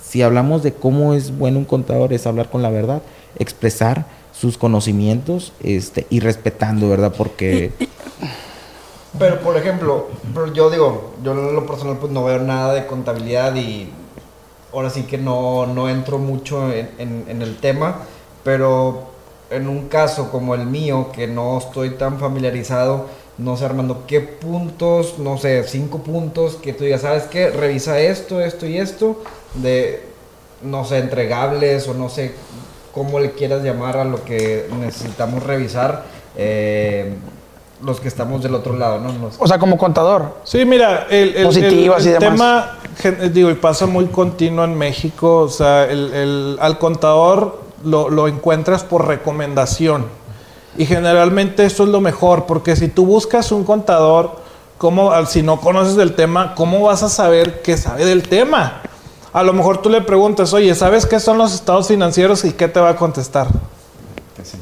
Si hablamos de cómo es bueno un contador, es hablar con la verdad, expresar sus conocimientos este, y respetando, ¿verdad? Porque... [laughs] Pero, por ejemplo, yo digo, yo en lo personal pues no veo nada de contabilidad y ahora sí que no, no entro mucho en, en el tema pero en un caso como el mío, que no estoy tan familiarizado, no sé, Armando, qué puntos, no sé, cinco puntos que tú digas, ¿sabes qué? Revisa esto, esto y esto, de, no sé, entregables o no sé cómo le quieras llamar a lo que necesitamos revisar. Eh, los que estamos del otro lado, ¿no? O sea, como contador. Sí, mira, el, el, tema, digo, y pasa muy continuo en México, o sea, el, al contador lo, encuentras por recomendación. Y generalmente eso es lo mejor, porque si tú buscas un contador, ¿cómo, si no conoces del tema, ¿cómo vas a saber que sabe del tema? A lo mejor tú le preguntas, oye, ¿sabes qué son los estados financieros? ¿Y qué te va a contestar? Que sí.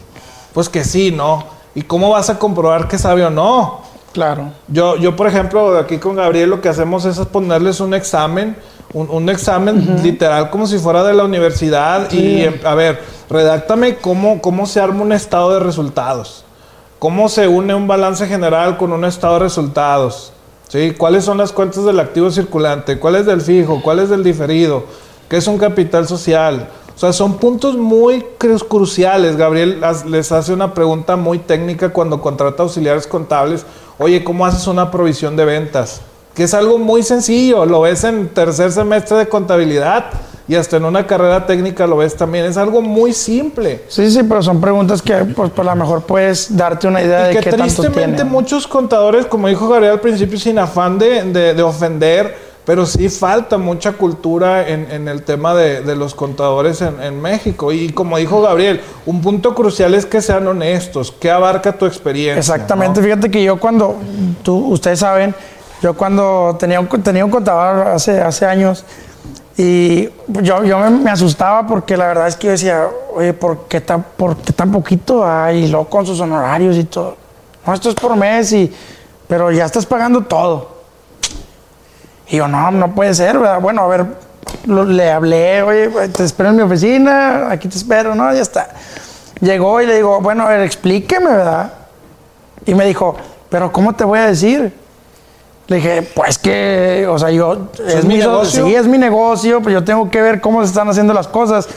Pues que sí, ¿no? ¿Y cómo vas a comprobar que sabe o no? Claro. Yo, yo, por ejemplo, aquí con Gabriel lo que hacemos es ponerles un examen un, examen literal como si fuera de la universidad y em, a ver, redáctame cómo, cómo se arma un estado de resultados. ¿Cómo se une un balance general con un estado de resultados? ¿Sí? ¿Cuáles son las cuentas del activo circulante? ¿Cuál es del fijo? ¿Cuál es del diferido? ¿Qué es un capital social? O sea, son puntos muy cruciales. Gabriel les hace una pregunta muy técnica cuando contrata auxiliares contables. Oye, ¿cómo haces una provisión de ventas? que es algo muy sencillo, lo ves en tercer semestre de contabilidad y hasta en una carrera técnica lo ves también, es algo muy simple. Sí, sí, pero son preguntas que pues por lo mejor puedes darte una idea de que qué tristemente muchos contadores, como dijo Gabriel al principio, sin afán de, de, ofender, pero sí falta mucha cultura en, en el tema de, de los contadores en, en, México. Y como dijo Gabriel, un punto crucial es que sean honestos, que abarca tu experiencia. Exactamente, fíjate que yo cuando, tú, ustedes saben, yo cuando tenía un, tenía un contador hace, hace años y yo, yo me, asustaba porque la verdad es que yo decía, oye, ¿por qué tan, por qué tan poquito hay? Y luego con sus honorarios y todo. No, esto es por mes, y, pero ya estás pagando todo. Y yo, no, no puede ser, ¿verdad? Bueno, a ver, le hablé, oye, te espero en mi oficina, aquí te espero, no, ya está. Llegó y le digo, bueno, a ver, explíqueme, ¿verdad? Y me dijo, pero ¿cómo te voy a decir? Le dije, pues que, o sea, yo, es, mi negocio. Sí, es mi negocio, pues yo tengo que ver cómo se están haciendo las cosas.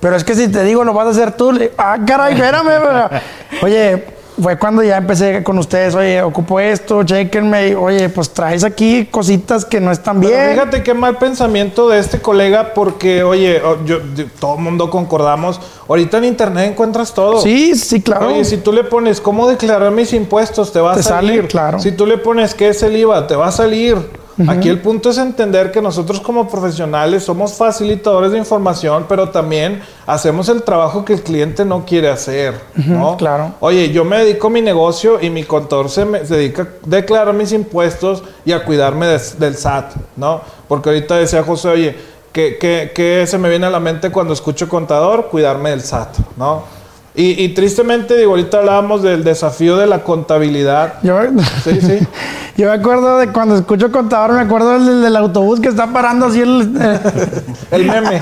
Pero es que si te digo, lo vas a hacer tú, le, ah, caray, espérame, oye, fue cuando ya empecé con ustedes, oye, ocupo esto, chequenme, oye, pues traes aquí cositas que no están bien. fíjate qué mal pensamiento de este colega, porque, oye, yo, todo el mundo concordamos, ahorita en internet encuentras todo. Sí, sí, claro. Oye, si tú le pones cómo declarar mis impuestos, te va a salir. claro. Si tú le pones qué es el IVA, te va a salir. Aquí el punto es entender que nosotros como profesionales somos facilitadores de información, pero también hacemos el trabajo que el cliente no quiere hacer, ¿no? Claro. Oye, yo me dedico a mi negocio y mi contador se, dedica a declarar mis impuestos y a cuidarme del SAT, ¿no? Porque ahorita decía José, oye, ¿qué, qué se me viene a la mente cuando escucho contador? Cuidarme del SAT, ¿no? Y, tristemente, digo, ahorita hablábamos del desafío de la contabilidad. Yo, sí, sí. [laughs] Yo me acuerdo de cuando escucho contador, me acuerdo del, del autobús que está parando así el... [laughs] el meme.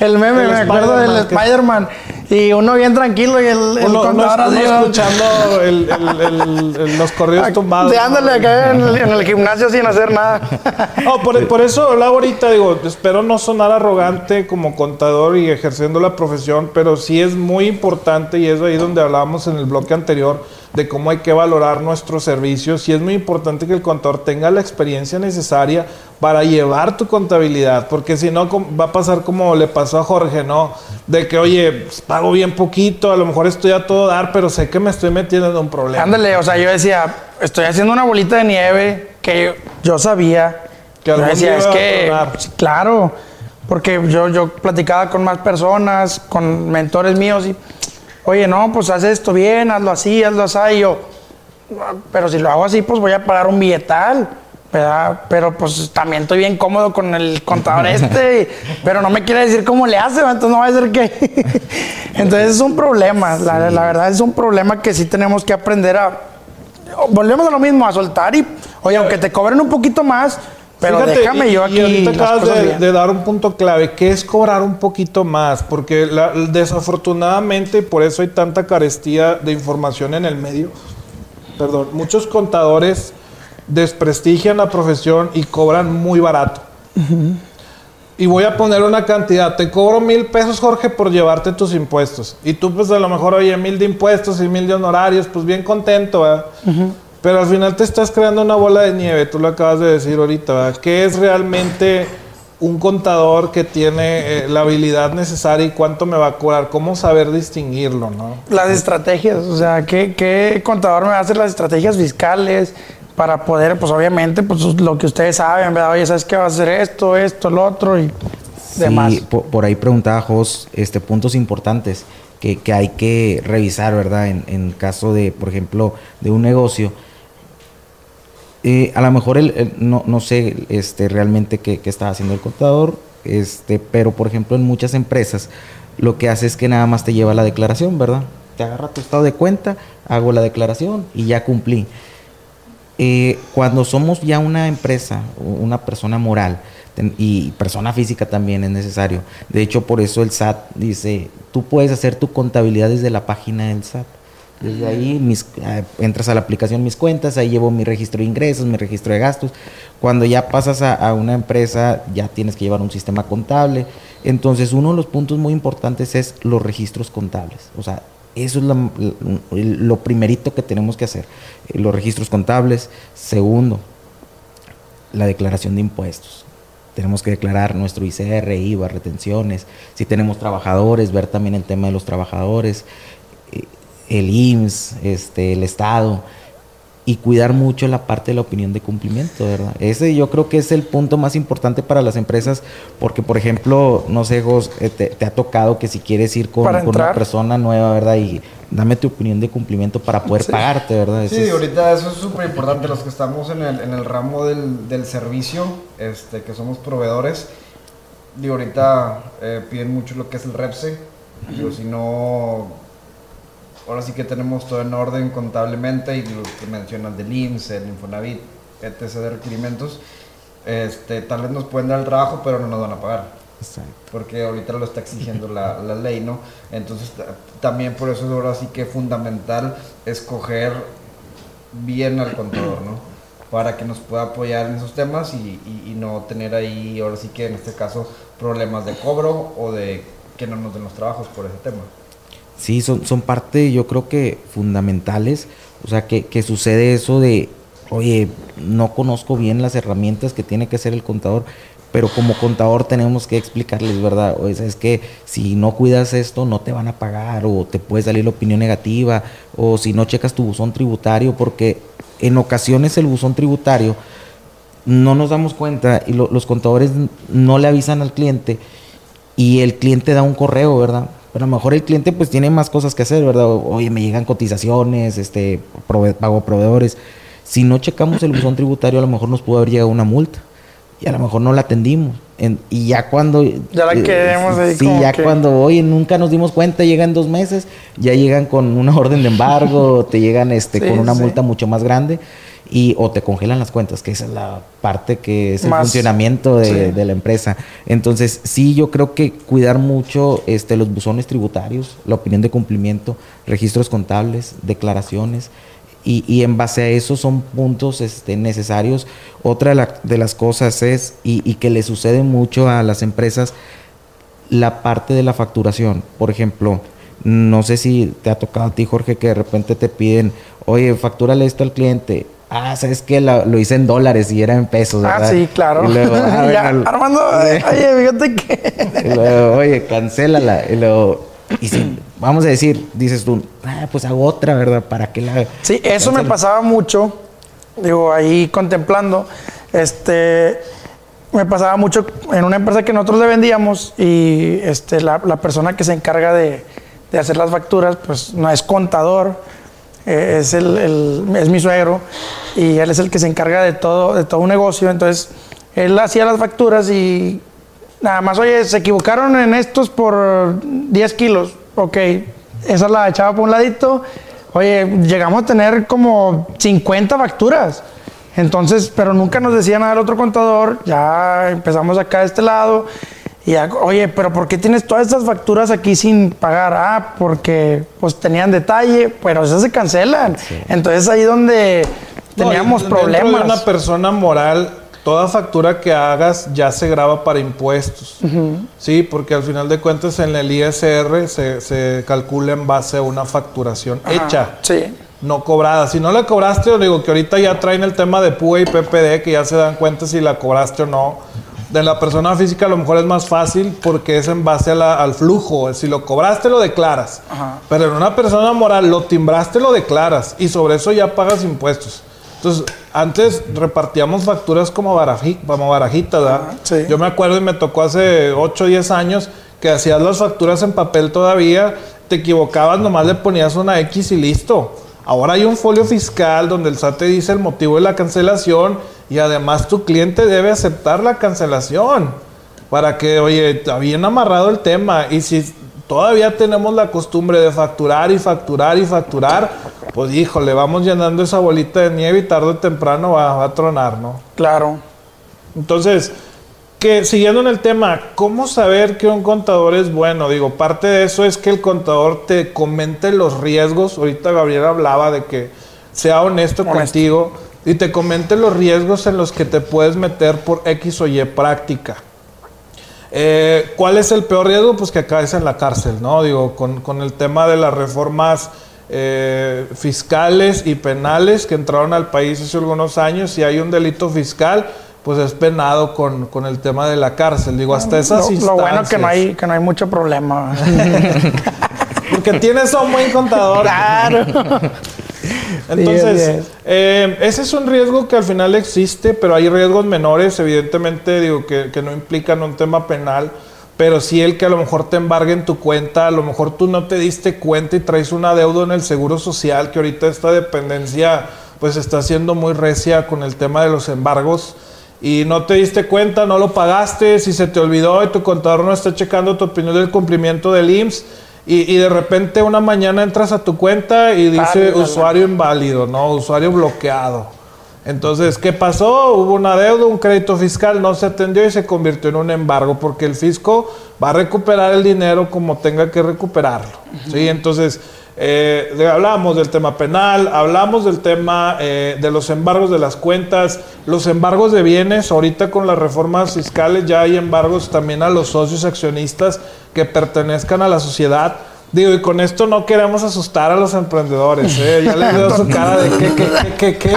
el meme, me acuerdo del Spider-Man. Y uno bien tranquilo y el, el contador escuchando el, los corridos tumbados. De ándale acá en el, gimnasio sin hacer nada. no, por, por eso hablaba ahorita, digo, espero no sonar arrogante como contador y ejerciendo la profesión, pero sí es muy importante y es ahí donde hablábamos en el bloque anterior de cómo hay que valorar nuestros servicios y es muy importante que el contador tenga la experiencia necesaria para llevar tu contabilidad, porque si no va a pasar como le pasó a Jorge, ¿no? De que, oye, pues, pago bien poquito, a lo mejor estoy a todo dar, pero sé que me estoy metiendo en un problema. Ándale, o sea, yo decía, estoy haciendo una bolita de nieve que yo sabía. Que yo decía, es que, claro, porque yo, yo platicaba con más personas, con mentores míos y oye, no, pues haz esto bien, hazlo así, hazlo así. Y yo, pero si lo hago así, pues voy a pagar un billetal. ¿Verdad? Pero pues también estoy bien cómodo con el contador [laughs] este, pero no me quiere decir cómo le hace, entonces no va a ser que... [laughs] entonces es un problema, la, verdad es un problema que sí tenemos que aprender a... Volvemos a lo mismo, a soltar y, oye, aunque te cobren un poquito más, pero déjame yo aquí. Y ahorita acabas de, dar un punto clave, que es cobrar un poquito más, porque desafortunadamente, por eso hay tanta carestía de información en el medio. Perdón, muchos contadores desprestigian la profesión y cobran muy barato. Y voy a poner una cantidad. Te cobro mil pesos, Jorge, por llevarte tus impuestos. Y tú, pues a lo mejor, oye, mil de impuestos y mil de honorarios, pues bien contento, ¿verdad? Pero al final te estás creando una bola de nieve, tú lo acabas de decir ahorita, ¿verdad? ¿Qué es realmente un contador que tiene eh, la habilidad necesaria y cuánto me va a cobrar? ¿Cómo saber distinguirlo, no? Las estrategias, o sea, ¿qué, qué contador me va a hacer las estrategias fiscales para poder, pues obviamente, pues lo que ustedes saben, ¿verdad? Oye, ¿sabes qué va a hacer esto, esto, lo otro y demás? Sí, por, ahí preguntaba Jos, este, puntos importantes que, que hay que revisar, ¿verdad? En, en caso de, por ejemplo, de un negocio eh, a lo mejor el, no, no, sé este, realmente qué, qué estaba haciendo el contador, este, pero por ejemplo en muchas empresas lo que hace es que nada más te lleva la declaración, ¿verdad? Te agarra tu estado de cuenta, hago la declaración y ya cumplí. Eh, cuando somos ya una empresa, una persona moral y persona física también es necesario. De hecho, por eso el SAT dice, tú puedes hacer tu contabilidad desde la página del SAT. Desde ahí mis, ah, entras a la aplicación Mis Cuentas, ahí llevo mi registro de ingresos, mi registro de gastos. Cuando ya pasas a, una empresa, ya tienes que llevar un sistema contable. Entonces, uno de los puntos muy importantes es los registros contables. O sea, eso es lo, primerito que tenemos que hacer. Eh, los registros contables. Segundo, la declaración de impuestos. Tenemos que declarar nuestro ICR, IVA, retenciones. Si tenemos trabajadores, ver también el tema de los trabajadores el IMSS, este, el Estado, y cuidar mucho la parte de la opinión de cumplimiento, ¿verdad? Ese yo creo que es el punto más importante para las empresas, porque por ejemplo, no sé, Jos, eh, te, ha tocado que si quieres ir con, una persona nueva, ¿verdad? Y dame tu opinión de cumplimiento para poder pagarte, ¿verdad? sí, ahorita eso es súper importante, los que estamos en el, en el ramo del, del, servicio, este, que somos proveedores, digo, ahorita eh, piden mucho lo que es el REPSE, digo, si no ahora sí que tenemos todo en orden contablemente y lo que mencionas del IMSS, el Infonavit, etc. de requerimientos, este, tal vez nos pueden dar el trabajo, pero no nos van a pagar. Porque ahorita lo está exigiendo la, la ley, ¿no? Entonces, también por eso es ahora sí que es fundamental escoger bien al contador, ¿no? Para que nos pueda apoyar en esos temas y, y, y no tener ahí, ahora sí que en este caso, problemas de cobro o de que no nos den los trabajos por ese tema. Sí, son, son parte, yo creo que fundamentales. O sea, que, que sucede eso de, oye, no conozco bien las herramientas que tiene que hacer el contador, pero como contador tenemos que explicarles, ¿verdad? O es, es, que si no cuidas esto no te van a pagar o te puede salir la opinión negativa o si no checas tu buzón tributario porque en ocasiones el buzón tributario no nos damos cuenta y lo, los contadores no le avisan al cliente y el cliente da un correo, ¿verdad? Pero a lo mejor el cliente pues tiene más cosas que hacer, ¿verdad? Oye, me llegan cotizaciones, este, prove pago proveedores. Si no checamos el buzón tributario, a lo mejor nos pudo haber llegado una multa y a lo mejor no la atendimos. En, y ya cuando... Ya la queremos ahí Sí, ya que... cuando, oye, nunca nos dimos cuenta, llegan dos meses, ya llegan con una [laughs] orden de embargo, te llegan este sí, con una sí. multa mucho más grande y o te congelan las cuentas, que esa es la parte que es el más, funcionamiento de, sí. de, la empresa. Entonces, sí, yo creo que cuidar mucho este, los buzones tributarios, la opinión de cumplimiento, registros contables, declaraciones, y, y, en base a eso son puntos este, necesarios. Otra de, la, de, las cosas es, y, y, que le sucede mucho a las empresas, la parte de la facturación. Por ejemplo, no sé si te ha tocado a ti, Jorge, que de repente te piden, oye, factúrale esto al cliente. Ah, ¿sabes qué? Lo, lo, hice en dólares y era en pesos, ¿verdad? Ah, sí, claro. Y luego, [laughs] ah, ya, Armando, [laughs] oye, fíjate que... y luego, oye, cancélala. Y luego, y si, vamos a decir, dices tú, ah, pues hago otra, ¿verdad? ¿Para qué la.? Sí, eso me pasaba mucho. Digo, ahí contemplando. Este. Me pasaba mucho en una empresa que nosotros le vendíamos y este, la, la persona que se encarga de, de, hacer las facturas, pues no es contador, es, el, es mi suegro y él es el que se encarga de todo, de todo un negocio. Entonces, él hacía las facturas y Nada más, oye, se equivocaron en estos por 10 kilos. Ok, esa la echaba por un ladito. Oye, llegamos a tener como 50 facturas. Entonces, pero nunca nos decía nada el otro contador. Ya empezamos acá de este lado. Y ya, oye, pero ¿por qué tienes todas estas facturas aquí sin pagar? Ah, porque pues tenían detalle, pero esas se cancelan. Sí. Entonces ahí donde teníamos no, problemas. De una persona moral toda factura que hagas ya se graba para impuestos. Uh -huh. Sí, porque al final de cuentas en el ISR se, se calcula en base a una facturación Ajá, hecha. Sí. No cobrada. Si no la cobraste, os digo que ahorita ya traen el tema de PUE y PPD, que ya se dan cuenta si la cobraste o no. De la persona física a lo mejor es más fácil porque es en base a la, al flujo. Si lo cobraste, lo declaras. Ajá. Pero en una persona moral, lo timbraste, lo declaras. Y sobre eso ya pagas impuestos. Entonces, antes repartíamos facturas como, baraji, como barajitas, ¿verdad? Sí. Yo me acuerdo y me tocó hace 8 o 10 años que hacías las facturas en papel todavía, te equivocabas, nomás le ponías una X y listo. Ahora hay un folio fiscal donde el SAT te dice el motivo de la cancelación y además tu cliente debe aceptar la cancelación para que, oye, está bien amarrado el tema. Y si todavía tenemos la costumbre de facturar y facturar y facturar, pues híjole, vamos llenando esa bolita de nieve y tarde o temprano va, va a tronar, ¿no? Claro. Entonces, que siguiendo en el tema, ¿cómo saber que un contador es bueno? Digo, parte de eso es que el contador te comente los riesgos. Ahorita Gabriel hablaba de que sea honesto, honesto. contigo y te comente los riesgos en los que te puedes meter por X o Y práctica. Eh, ¿Cuál es el peor riesgo? Pues que caes en la cárcel, ¿no? Digo, con, con el tema de las reformas eh, fiscales y penales que entraron al país hace algunos años, si hay un delito fiscal, pues es penado con, con el tema de la cárcel. Digo, hasta esas lo, instancias. Lo bueno que no hay, que no hay mucho problema. [laughs] Porque tienes a un buen contador. Claro. [laughs] Entonces, eh, ese es un riesgo que al final existe, pero hay riesgos menores, evidentemente, digo, que, que, no implican un tema penal, pero sí el que a lo mejor te embargue en tu cuenta, a lo mejor tú no te diste cuenta y traes una deuda en el seguro social, que ahorita esta dependencia pues está siendo muy recia con el tema de los embargos y no te diste cuenta, no lo pagaste, si se te olvidó y tu contador no está checando tu opinión del cumplimiento del IMSS, y, y, de repente una mañana entras a tu cuenta y dice usuario inválido, ¿no? Usuario bloqueado. Entonces, ¿qué pasó? Hubo una deuda, un crédito fiscal, no se atendió y se convirtió en un embargo porque el fisco va a recuperar el dinero como tenga que recuperarlo. Uh -huh. ¿sí? Entonces, eh, hablamos del tema penal, hablamos del tema eh, de los embargos de las cuentas, los embargos de bienes, ahorita con las reformas fiscales ya hay embargos también a los socios accionistas que pertenezcan a la sociedad, Digo, y con esto no queremos asustar a los emprendedores, ¿eh? Ya les veo su cara de qué, qué, qué, qué, qué.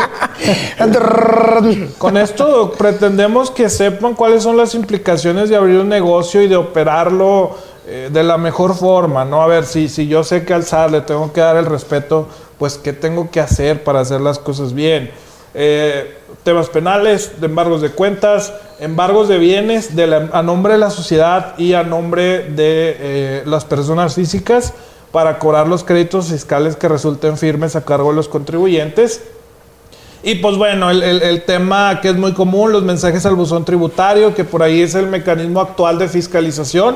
con esto pretendemos que sepan cuáles son las implicaciones de abrir un negocio y de operarlo eh, de la mejor forma, ¿no? A ver, si, si yo sé que al SAT le tengo que dar el respeto, pues ¿qué tengo que hacer para hacer las cosas bien? Eh, temas penales, de embargos de cuentas, embargos de bienes a nombre de la sociedad y a nombre de eh, las personas físicas para cobrar los créditos fiscales que resulten firmes a cargo de los contribuyentes. Y pues bueno, el, el, tema que es muy común, los mensajes al buzón tributario, que por ahí es el mecanismo actual de fiscalización,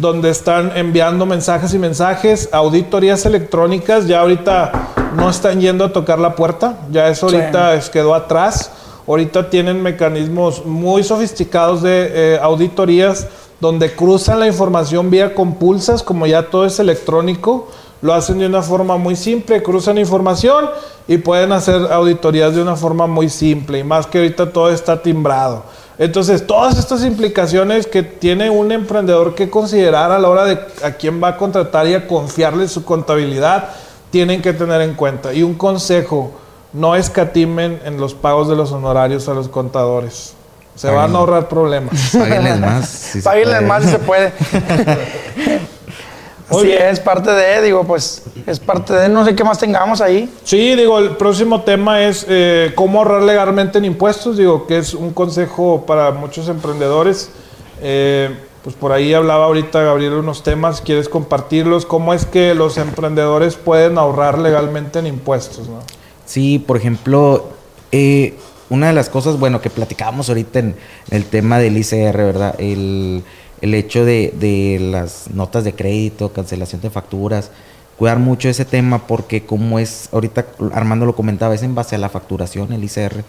donde están enviando mensajes y mensajes, auditorías electrónicas, ya ahorita no están yendo a tocar la puerta, ya eso ahorita quedó atrás. Ahorita tienen mecanismos muy sofisticados de eh, auditorías donde cruzan la información vía compulsas, como ya todo es electrónico, lo hacen de una forma muy simple, cruzan información y pueden hacer auditorías de una forma muy simple, y más que ahorita todo está timbrado. Entonces, todas estas implicaciones que tiene un emprendedor que considerar a la hora de a quién va a contratar y a confiarle su contabilidad, tienen que tener en cuenta. Y un consejo, no escatimen en los pagos de los honorarios a los contadores. Se van a ahorrar problemas. Páguenles más. Si más si se puede. [laughs] Sí, es parte de, digo, pues es parte de, no sé qué más tengamos ahí. Sí, digo, el próximo tema es eh, cómo ahorrar legalmente en impuestos, digo, que es un consejo para muchos emprendedores. Eh, pues por ahí hablaba ahorita Gabriel unos temas, quieres compartirlos, cómo es que los emprendedores pueden ahorrar legalmente en impuestos, ¿no? Sí, por ejemplo, eh, una de las cosas, bueno, que platicábamos ahorita en, el tema del ICR, ¿verdad? El, hecho de, las notas de crédito, cancelación de facturas, cuidar mucho ese tema porque como es, ahorita Armando lo comentaba, es en base a la facturación, el ICR,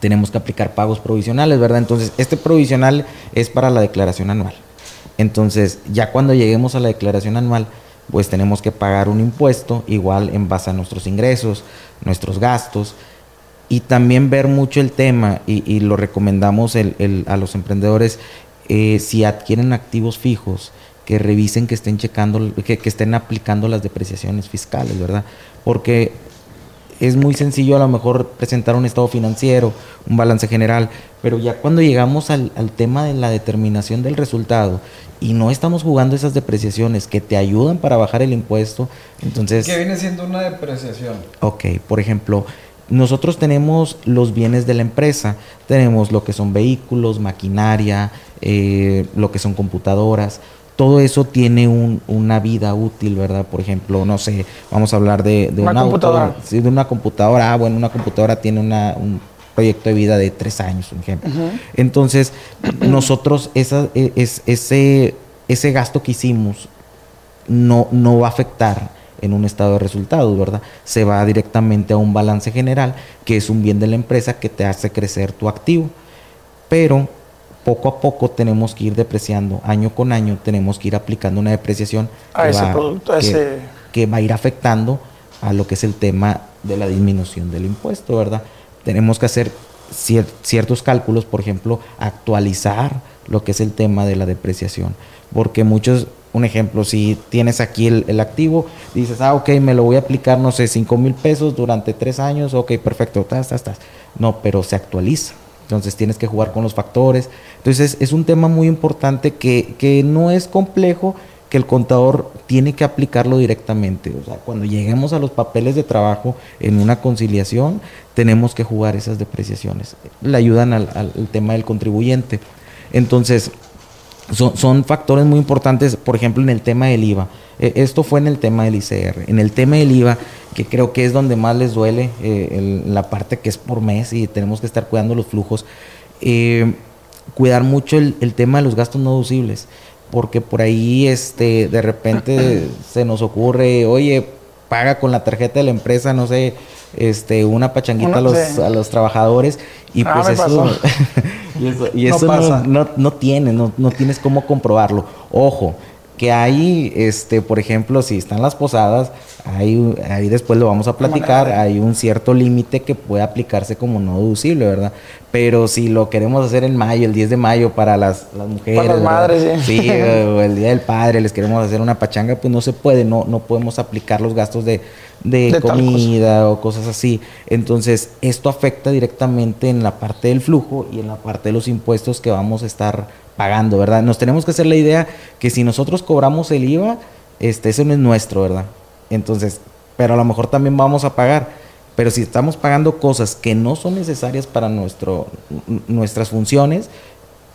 tenemos que aplicar pagos provisionales, ¿verdad? Entonces, este provisional es para la declaración anual. Entonces, ya cuando lleguemos a la declaración anual, pues tenemos que pagar un impuesto igual en base a nuestros ingresos, nuestros gastos y también ver mucho el tema y, lo recomendamos a los emprendedores eh, si adquieren activos fijos que revisen que estén checando que, que estén aplicando las depreciaciones fiscales verdad porque es muy sencillo a lo mejor presentar un estado financiero, un balance general, pero ya cuando llegamos al, tema de la determinación del resultado y no estamos jugando esas depreciaciones que te ayudan para bajar el impuesto, entonces... ¿Qué viene siendo una depreciación? Ok, por ejemplo, nosotros tenemos los bienes de la empresa, tenemos lo que son vehículos, maquinaria, eh, lo que son computadoras, todo eso tiene una vida útil, ¿verdad? Por ejemplo, no sé, vamos a hablar de, una, computadora. sí, de una computadora. Ah, bueno, una computadora tiene un proyecto de vida de tres años, por ejemplo. Entonces, nosotros esa, e, es, ese, ese gasto que hicimos no, no va a afectar en un estado de resultados, ¿verdad? Se va directamente a un balance general, que es un bien de la empresa que te hace crecer tu activo. Pero poco a poco tenemos que ir depreciando, año con año tenemos que ir aplicando una depreciación a ese producto, que, que va a ir afectando a lo que es el tema de la disminución del impuesto, ¿verdad? Tenemos que hacer ciertos cálculos, por ejemplo, actualizar lo que es el tema de la depreciación, porque muchos, un ejemplo, si tienes aquí el, activo, dices, ah, ok, me lo voy a aplicar, no sé, 5 mil pesos durante tres años, ok, perfecto, estás, estás, estás. No, pero se actualiza entonces tienes que jugar con los factores. Entonces es un tema muy importante que, que no es complejo, que el contador tiene que aplicarlo directamente. O sea, cuando lleguemos a los papeles de trabajo en una conciliación, tenemos que jugar esas depreciaciones. Le ayudan al, al tema del contribuyente. Entonces, son, son, factores muy importantes, por ejemplo, en el tema del IVA. E, esto fue en el tema del ICR. En el tema del IVA, que creo que es donde más les duele, eh, la parte que es por mes y tenemos que estar cuidando los flujos, eh, cuidar mucho el, tema de los gastos no deducibles, porque por ahí este, de repente [coughs] se nos ocurre, oye, paga con la tarjeta de la empresa, no sé, este, una pachanguita a, los, a los trabajadores y ah, pues eso, [laughs] y eso, no, no, no, tiene, no, no tienes cómo comprobarlo. Ojo, que hay, este, por ejemplo, si están las posadas, hay, ahí después lo vamos a platicar, hay un cierto límite que puede aplicarse como no deducible, ¿verdad? Pero si lo queremos hacer en mayo, el 10 de mayo, para las, mujeres, para las madres, sí. sí [laughs] o el Día del Padre, les queremos hacer una pachanga, pues no se puede, no, no podemos aplicar los gastos de, de, comida o cosas así. Entonces, esto afecta directamente en la parte del flujo y en la parte de los impuestos que vamos a estar pagando, ¿verdad? Nos tenemos que hacer la idea que si nosotros cobramos el IVA, este, ese no es nuestro, ¿verdad? Entonces, pero a lo mejor también vamos a pagar. Pero si estamos pagando cosas que no son necesarias para nuestro, nuestras funciones,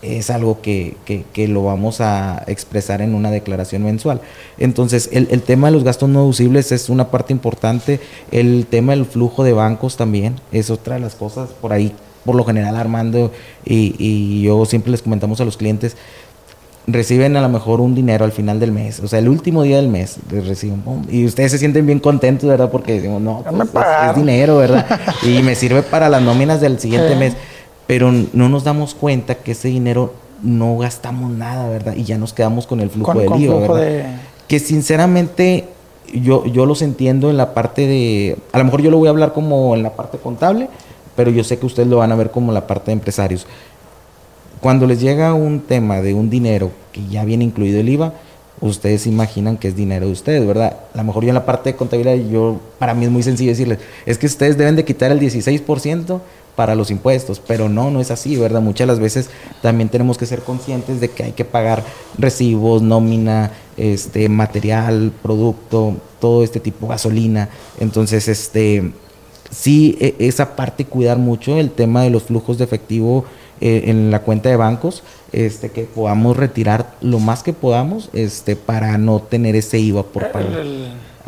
es algo que, que, lo vamos a expresar en una declaración mensual. Entonces, el, el, tema de los gastos no deducibles es una parte importante. El tema del flujo de bancos también es otra de las cosas por ahí, por lo general Armando y, y yo siempre les comentamos a los clientes, reciben a lo mejor un dinero al final del mes, o sea, el último día del mes reciben, y ustedes se sienten bien contentos, ¿verdad? Porque decimos, no, pues, es, dinero, ¿verdad? [laughs] y me sirve para las nóminas del siguiente mes, pero no nos damos cuenta que ese dinero no gastamos nada, ¿verdad? Y ya nos quedamos con el flujo del IVA, ¿verdad? Que sinceramente yo, yo los entiendo en la parte de, a lo mejor yo lo voy a hablar como en la parte contable, pero yo sé que ustedes lo van a ver como la parte de empresarios cuando les llega un tema de un dinero que ya viene incluido el IVA, ustedes imaginan que es dinero de ustedes, ¿verdad? A lo mejor yo en la parte de contabilidad, yo, para mí es muy sencillo decirles, es que ustedes deben de quitar el 16% para los impuestos, pero no, no es así, ¿verdad? Muchas las veces también tenemos que ser conscientes de que hay que pagar recibos, nómina, este, material, producto, todo este tipo, gasolina. Entonces, este, sí, e, esa parte cuidar mucho el tema de los flujos de efectivo eh, en la cuenta de bancos, este, que podamos retirar lo más que podamos este, para no tener ese IVA por pagar.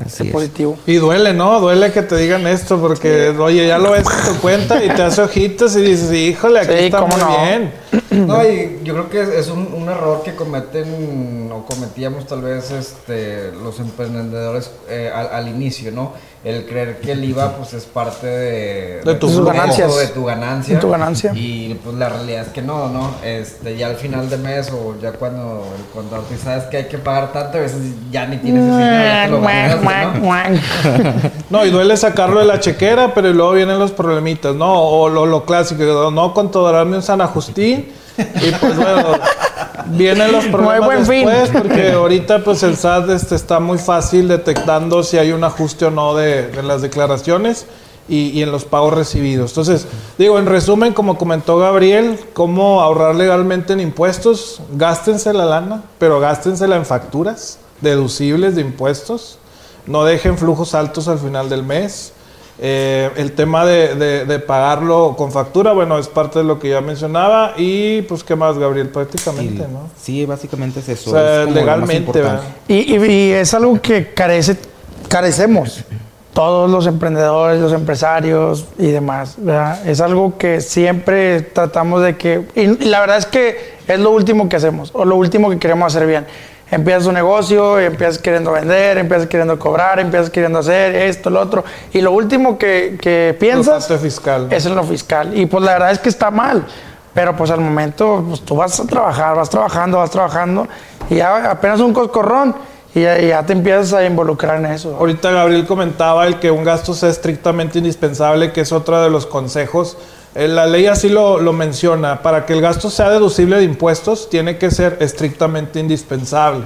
Así positivo. Y duele, ¿no? Duele que te digan esto porque, oye, ya lo ves en tu cuenta y te hace ojitos y dices, híjole, aquí está muy bien. [clears throat] No, y yo creo que es, un, un, error que cometen o cometíamos tal vez este, los emprendedores eh, al, inicio, ¿no? El creer que el IVA pues es parte de, de, tus ganancias. De tu ganancia. tu ganancia. Y pues la realidad es que no, ¿no? Este, ya al final de mes o ya cuando el contador te sabes que hay que pagar tanto, a veces ya ni tienes ese dinero, ya te lo [laughs] ¿no? y duele sacarlo de la chequera, pero luego vienen los problemitas, ¿no? O lo, lo clásico, no controlarme un San Agustín y pues bueno, vienen los problemas después porque ahorita pues el SAT este, está muy fácil detectando si hay un ajuste o no de, las declaraciones y, en los pagos recibidos. Entonces, digo, en resumen, como comentó Gabriel, cómo ahorrar legalmente en impuestos, gástense la lana, pero gástensela en facturas deducibles de impuestos, no dejen flujos altos al final del mes eh, el tema de, pagarlo con factura, bueno, es parte de lo que ya mencionaba. Y pues, ¿qué más, Gabriel? Prácticamente, ¿no? Sí, básicamente es eso. legalmente, Y, es algo que carece, carecemos todos los emprendedores, los empresarios y demás. Es algo que siempre tratamos de que... y la verdad es que es lo último que hacemos o lo último que queremos hacer bien empiezas un negocio, empiezas queriendo vender, empiezas queriendo cobrar, empiezas queriendo hacer esto, lo otro. Y lo último que, que piensas fiscal, es en lo fiscal. Y pues la verdad es que está mal. Pero pues al momento pues, tú vas a trabajar, vas trabajando, vas trabajando y ya apenas un coscorrón y ya, ya, te empiezas a involucrar en eso. Ahorita Gabriel comentaba el que un gasto sea estrictamente indispensable, que es otro de los consejos la ley así lo, menciona. Para que el gasto sea deducible de impuestos, tiene que ser estrictamente indispensable.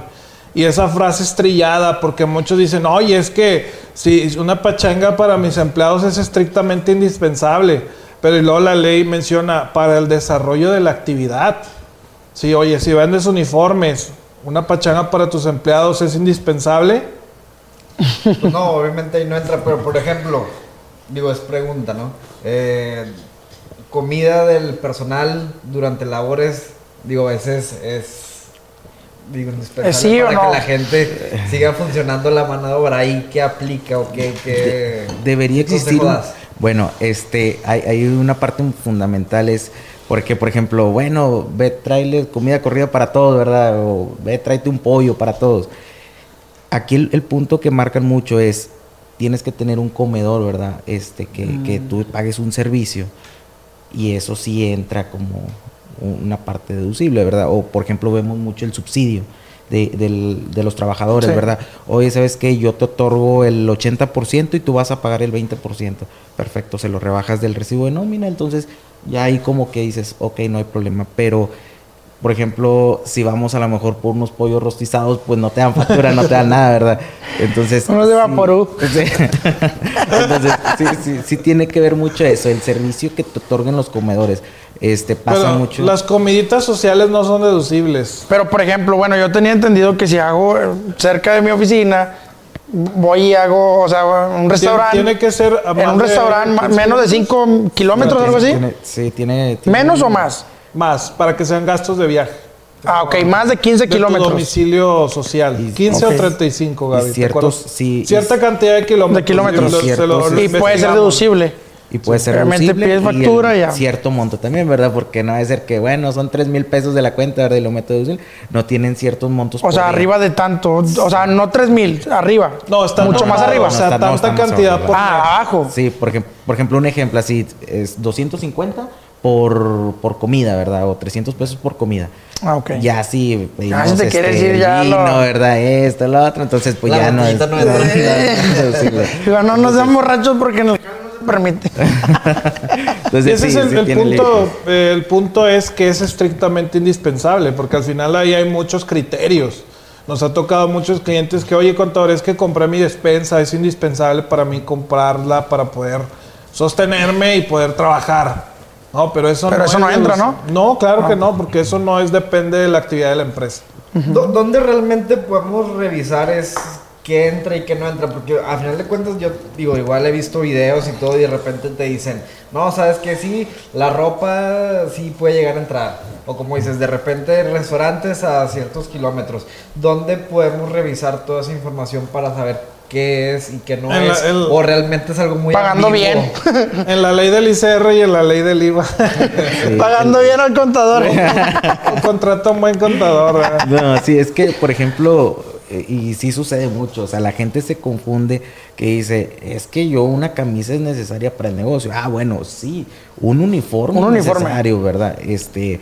Y esa frase estrellada, porque muchos dicen, oye, es que si una pachanga para mis empleados es estrictamente indispensable. Pero luego la ley menciona para el desarrollo de la actividad. Sí, oye, si vendes uniformes, una pachanga para tus empleados es indispensable. [laughs] No, obviamente ahí no entra, pero por ejemplo, digo, es pregunta, ¿no? Eh, comida del personal durante labores, digo, ese es, es digo, indispensable para que la gente siga funcionando la mano de obra ahí, ¿qué aplica o qué, debería existir? bueno, este, hay, hay, una parte fundamental es porque, por ejemplo, bueno, ve, tráele comida corrida para todos, ¿verdad? O ve, tráete un pollo para todos. Aquí el, punto que marcan mucho es, tienes que tener un comedor, ¿verdad? Este, que, que mm. tú pagues un servicio y eso sí entra como una parte deducible, ¿verdad? O por ejemplo vemos mucho el subsidio. de, los trabajadores, ¿verdad? Oye, ¿sabes qué? Yo te otorgo el 80% y tú vas a pagar el 20%. Perfecto, se lo rebajas del recibo de nómina, entonces ya ahí como que dices, ok, no hay problema, pero por ejemplo, si vamos a lo mejor por unos pollos rostizados, pues no te dan factura, no te dan nada, ¿verdad? Entonces. Uno de Vaporú. Sí, Entonces, sí, sí, sí, tiene que ver mucho eso, el servicio que te otorguen los comedores. Este, pasa mucho. Las comiditas sociales no son deducibles. Pero, por ejemplo, bueno, yo tenía entendido que si hago eh, cerca de mi oficina, voy y hago, o sea, un restaurante. Tiene que ser. En un restaurante menos de 5 kilómetros o algo así. sí, tiene, ¿Menos o más? Más, para que sean gastos de viaje. Ah, ok, más de 15 kilómetros. domicilio social. 15 o 35, Gaby. Ciertos, sí, Cierta cantidad de kilómetros. De kilómetros. y puede ser deducible. Y puede ser deducible. factura y ya. Cierto monto también, ¿verdad? Porque no va a ser que, bueno, son 3 mil pesos de la cuenta, ¿verdad? Y lo meto deducible. No tienen ciertos montos. O sea, arriba de tanto. O sea, no 3 mil, arriba. No, está mucho más arriba. O sea, tanta cantidad por. Ah, abajo. Sí, por ejemplo, un ejemplo así es 250 por, por comida, ¿verdad? O 300 pesos por comida. Ah, ok. Ya sí, pedimos, ah, te quieres ir ya vino, ¿verdad? Esto, lo otro, entonces pues ya no es... No, no, [laughs] [laughs] no, nos damos borrachos porque no se permite. [laughs] entonces, Ese es el, el punto. El punto es que es estrictamente indispensable, porque al final ahí hay muchos criterios. Nos ha tocado muchos clientes que, oye, contador, es que compré mi despensa, es indispensable para mí comprarla para poder sostenerme y poder trabajar. No, pero eso pero no. eso no entra, ¿no? No, claro que ah. no, porque eso no es depende de la actividad de la empresa. ¿Dónde realmente podemos revisar es qué entra y qué no entra? Porque al final de cuentas yo digo, igual he visto videos y todo y de repente te dicen, no, sabes que sí, la ropa sí puede llegar a entrar. O como dices, de repente restaurantes a ciertos kilómetros. ¿Dónde podemos revisar toda esa información para saber qué es y qué no es, o realmente es algo muy pagando bien. [laughs] En la ley del ICR y en la ley del IVA pagando bien al contador. [laughs] Contrata un buen contador no sí es que por ejemplo eh, y sí sucede mucho o sea la gente se confunde que dice es que yo una camisa es necesaria para el negocio ah bueno sí un uniforme un uniforme. necesario verdad este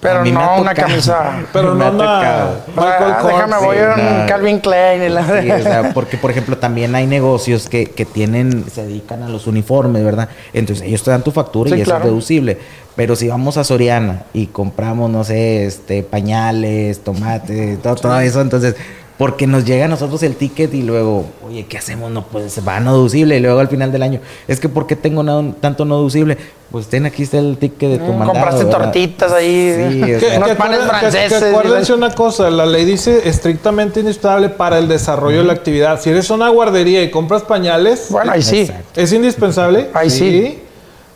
pero no una camisa. [laughs] Pero [laughs] no una. déjame, voy a un Calvin Klein. Y la... [laughs] porque, por ejemplo, también hay negocios que, que, tienen, se dedican a los uniformes, ¿verdad? Entonces ellos te dan tu factura y eso es deducible. Pero si vamos a Soriana y compramos, no sé, este, pañales, tomates, todo, todo eso, entonces porque nos llega a nosotros el ticket y luego, oye, ¿qué hacemos? No puede ser, va no deducible. Y luego al final del año, es que ¿por qué tengo tanto no deducible? Pues ten aquí está el ticket de tu mm, Compraste tortitas ahí, sí, [laughs] unos panes franceses. Que, acuérdense una cosa, la ley dice estrictamente indispensable para el desarrollo de la actividad. Si eres una guardería y compras pañales, bueno, ahí sí. ¿Es indispensable? Ahí sí.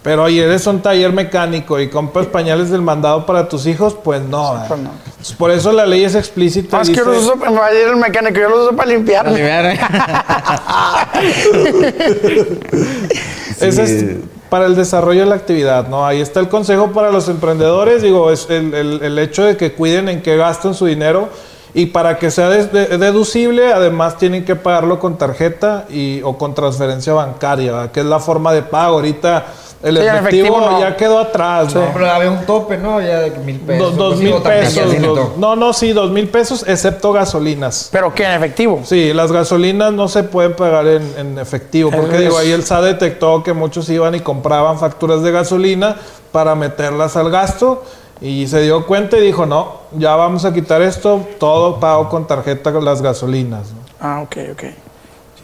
Pero oye, eres un taller mecánico y compras pañales del mandado para tus hijos, pues no. Pues no. Por eso la ley es explícita. Más que yo los uso, me va a ir el mecánico, yo los uso para limpiar. ¿eh? [laughs] [laughs] Ese es para el desarrollo de la actividad, ¿no? Ahí está el consejo para los emprendedores, digo, es el, el, hecho de que cuiden en qué gastan su dinero y para que sea deducible, además tienen que pagarlo con tarjeta y, o con transferencia bancaria, que es la forma de pago. Ahorita el efectivo, ya quedó atrás, ¿no? Pero había un tope, ¿no? Ya de mil pesos. dos mil pesos. no, no, sí, dos mil pesos, excepto gasolinas. ¿Pero qué, en efectivo? Sí, las gasolinas no se pueden pagar en, efectivo. Porque, digo, ahí el SA detectó que muchos iban y compraban facturas de gasolina para meterlas al gasto. Y se dio cuenta y dijo, no, ya vamos a quitar esto, todo pago con tarjeta con las gasolinas. Ah, ok, ok.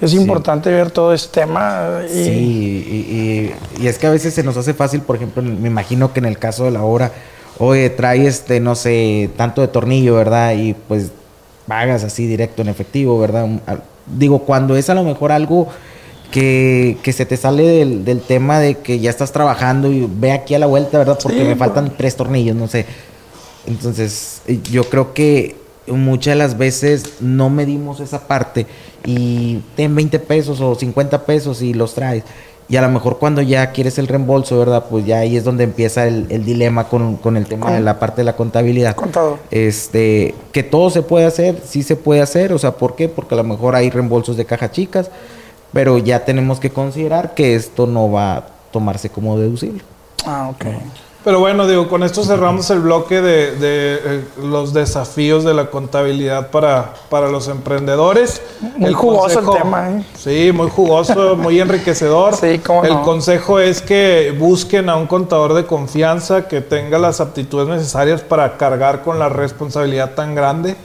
Es importante ver todo este tema. Y... Sí, y, es que a veces se nos hace fácil, por ejemplo, me imagino que en el caso de la obra, oye, trae este, no sé, tanto de tornillo, ¿verdad? Y pues pagas así directo en efectivo, ¿verdad? Digo, cuando es a lo mejor algo que, que se te sale del, del, tema de que ya estás trabajando y ve aquí a la vuelta, ¿verdad? Porque me faltan tres tornillos, no sé. Entonces, yo creo que muchas de las veces no medimos esa parte y ten 20 pesos o 50 pesos y los traes. Y a lo mejor cuando ya quieres el reembolso, ¿verdad? Pues ya ahí es donde empieza el, dilema con, el tema de la parte de la contabilidad. Este, que todo se puede hacer, sí se puede hacer, o sea, ¿por qué? Porque a lo mejor hay reembolsos de caja chicas, pero ya tenemos que considerar que esto no va a tomarse como deducible. Ah, ok. Pero bueno, digo, con esto cerramos el bloque de, de, eh, los desafíos de la contabilidad para, para los emprendedores. Muy jugoso el tema, ¿eh? Sí, muy jugoso, muy enriquecedor. [laughs] Sí, cómo el no. consejo es que busquen a un contador de confianza que tenga las aptitudes necesarias para cargar con la responsabilidad tan grande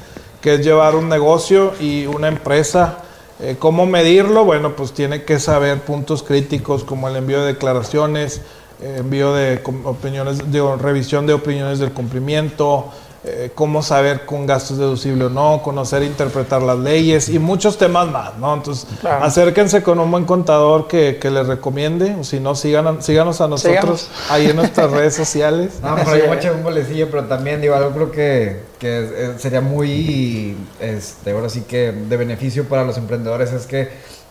que es llevar un negocio y una empresa. Eh, ¿Cómo medirlo? Bueno, pues tiene que saber puntos críticos como el envío de declaraciones, envío de opiniones, digo, revisión de opiniones del cumplimiento, eh, cómo saber con gastos deducible o no, conocer e interpretar las leyes y muchos temas más, ¿no? Entonces, Claro. acérquense con un buen contador que, que les recomiende, o si no, sigan, síganos a nosotros ahí en nuestras [laughs] redes sociales. No, pero yo me eché un golecillo, pero también digo algo creo que, que sería muy, este, ahora sí que de beneficio para los emprendedores es que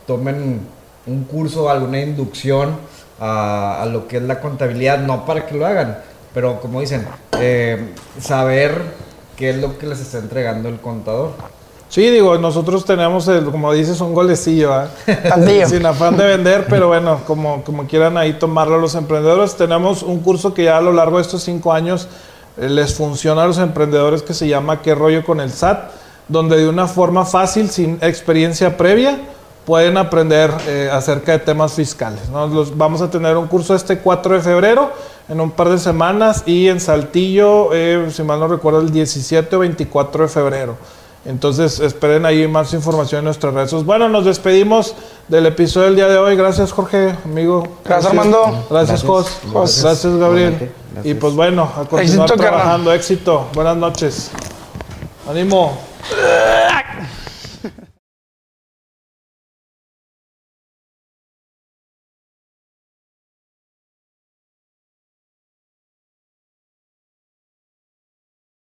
tomen un curso o alguna inducción a, a lo que es la contabilidad, no para que lo hagan, pero como dicen, eh, saber qué es lo que les está entregando el contador. Sí, digo, nosotros tenemos, el, como dices, un golecillo, ¿ah? [laughs] Sin afán de vender, pero bueno, como, como quieran ahí tomarlo los emprendedores. Tenemos un curso que ya a lo largo de estos cinco años eh, les funciona a los emprendedores que se llama ¿Qué rollo con el SAT? Donde de una forma fácil, sin experiencia previa, pueden aprender eh, acerca de temas fiscales. ¿no? Los, vamos a tener un curso este 4 de febrero, en un par de semanas, y en Saltillo, eh, si mal no recuerdo, el 17 o 24 de febrero. Entonces esperen ahí más información en nuestras redes. Bueno, nos despedimos del episodio del día de hoy. Gracias Jorge, amigo. Gracias, Armando. Gracias, Gracias. Jos. Gracias. Gracias, Gabriel. Gracias. Y pues bueno, a continuar Éxito, trabajando. Éxito. Buenas noches. Ánimo.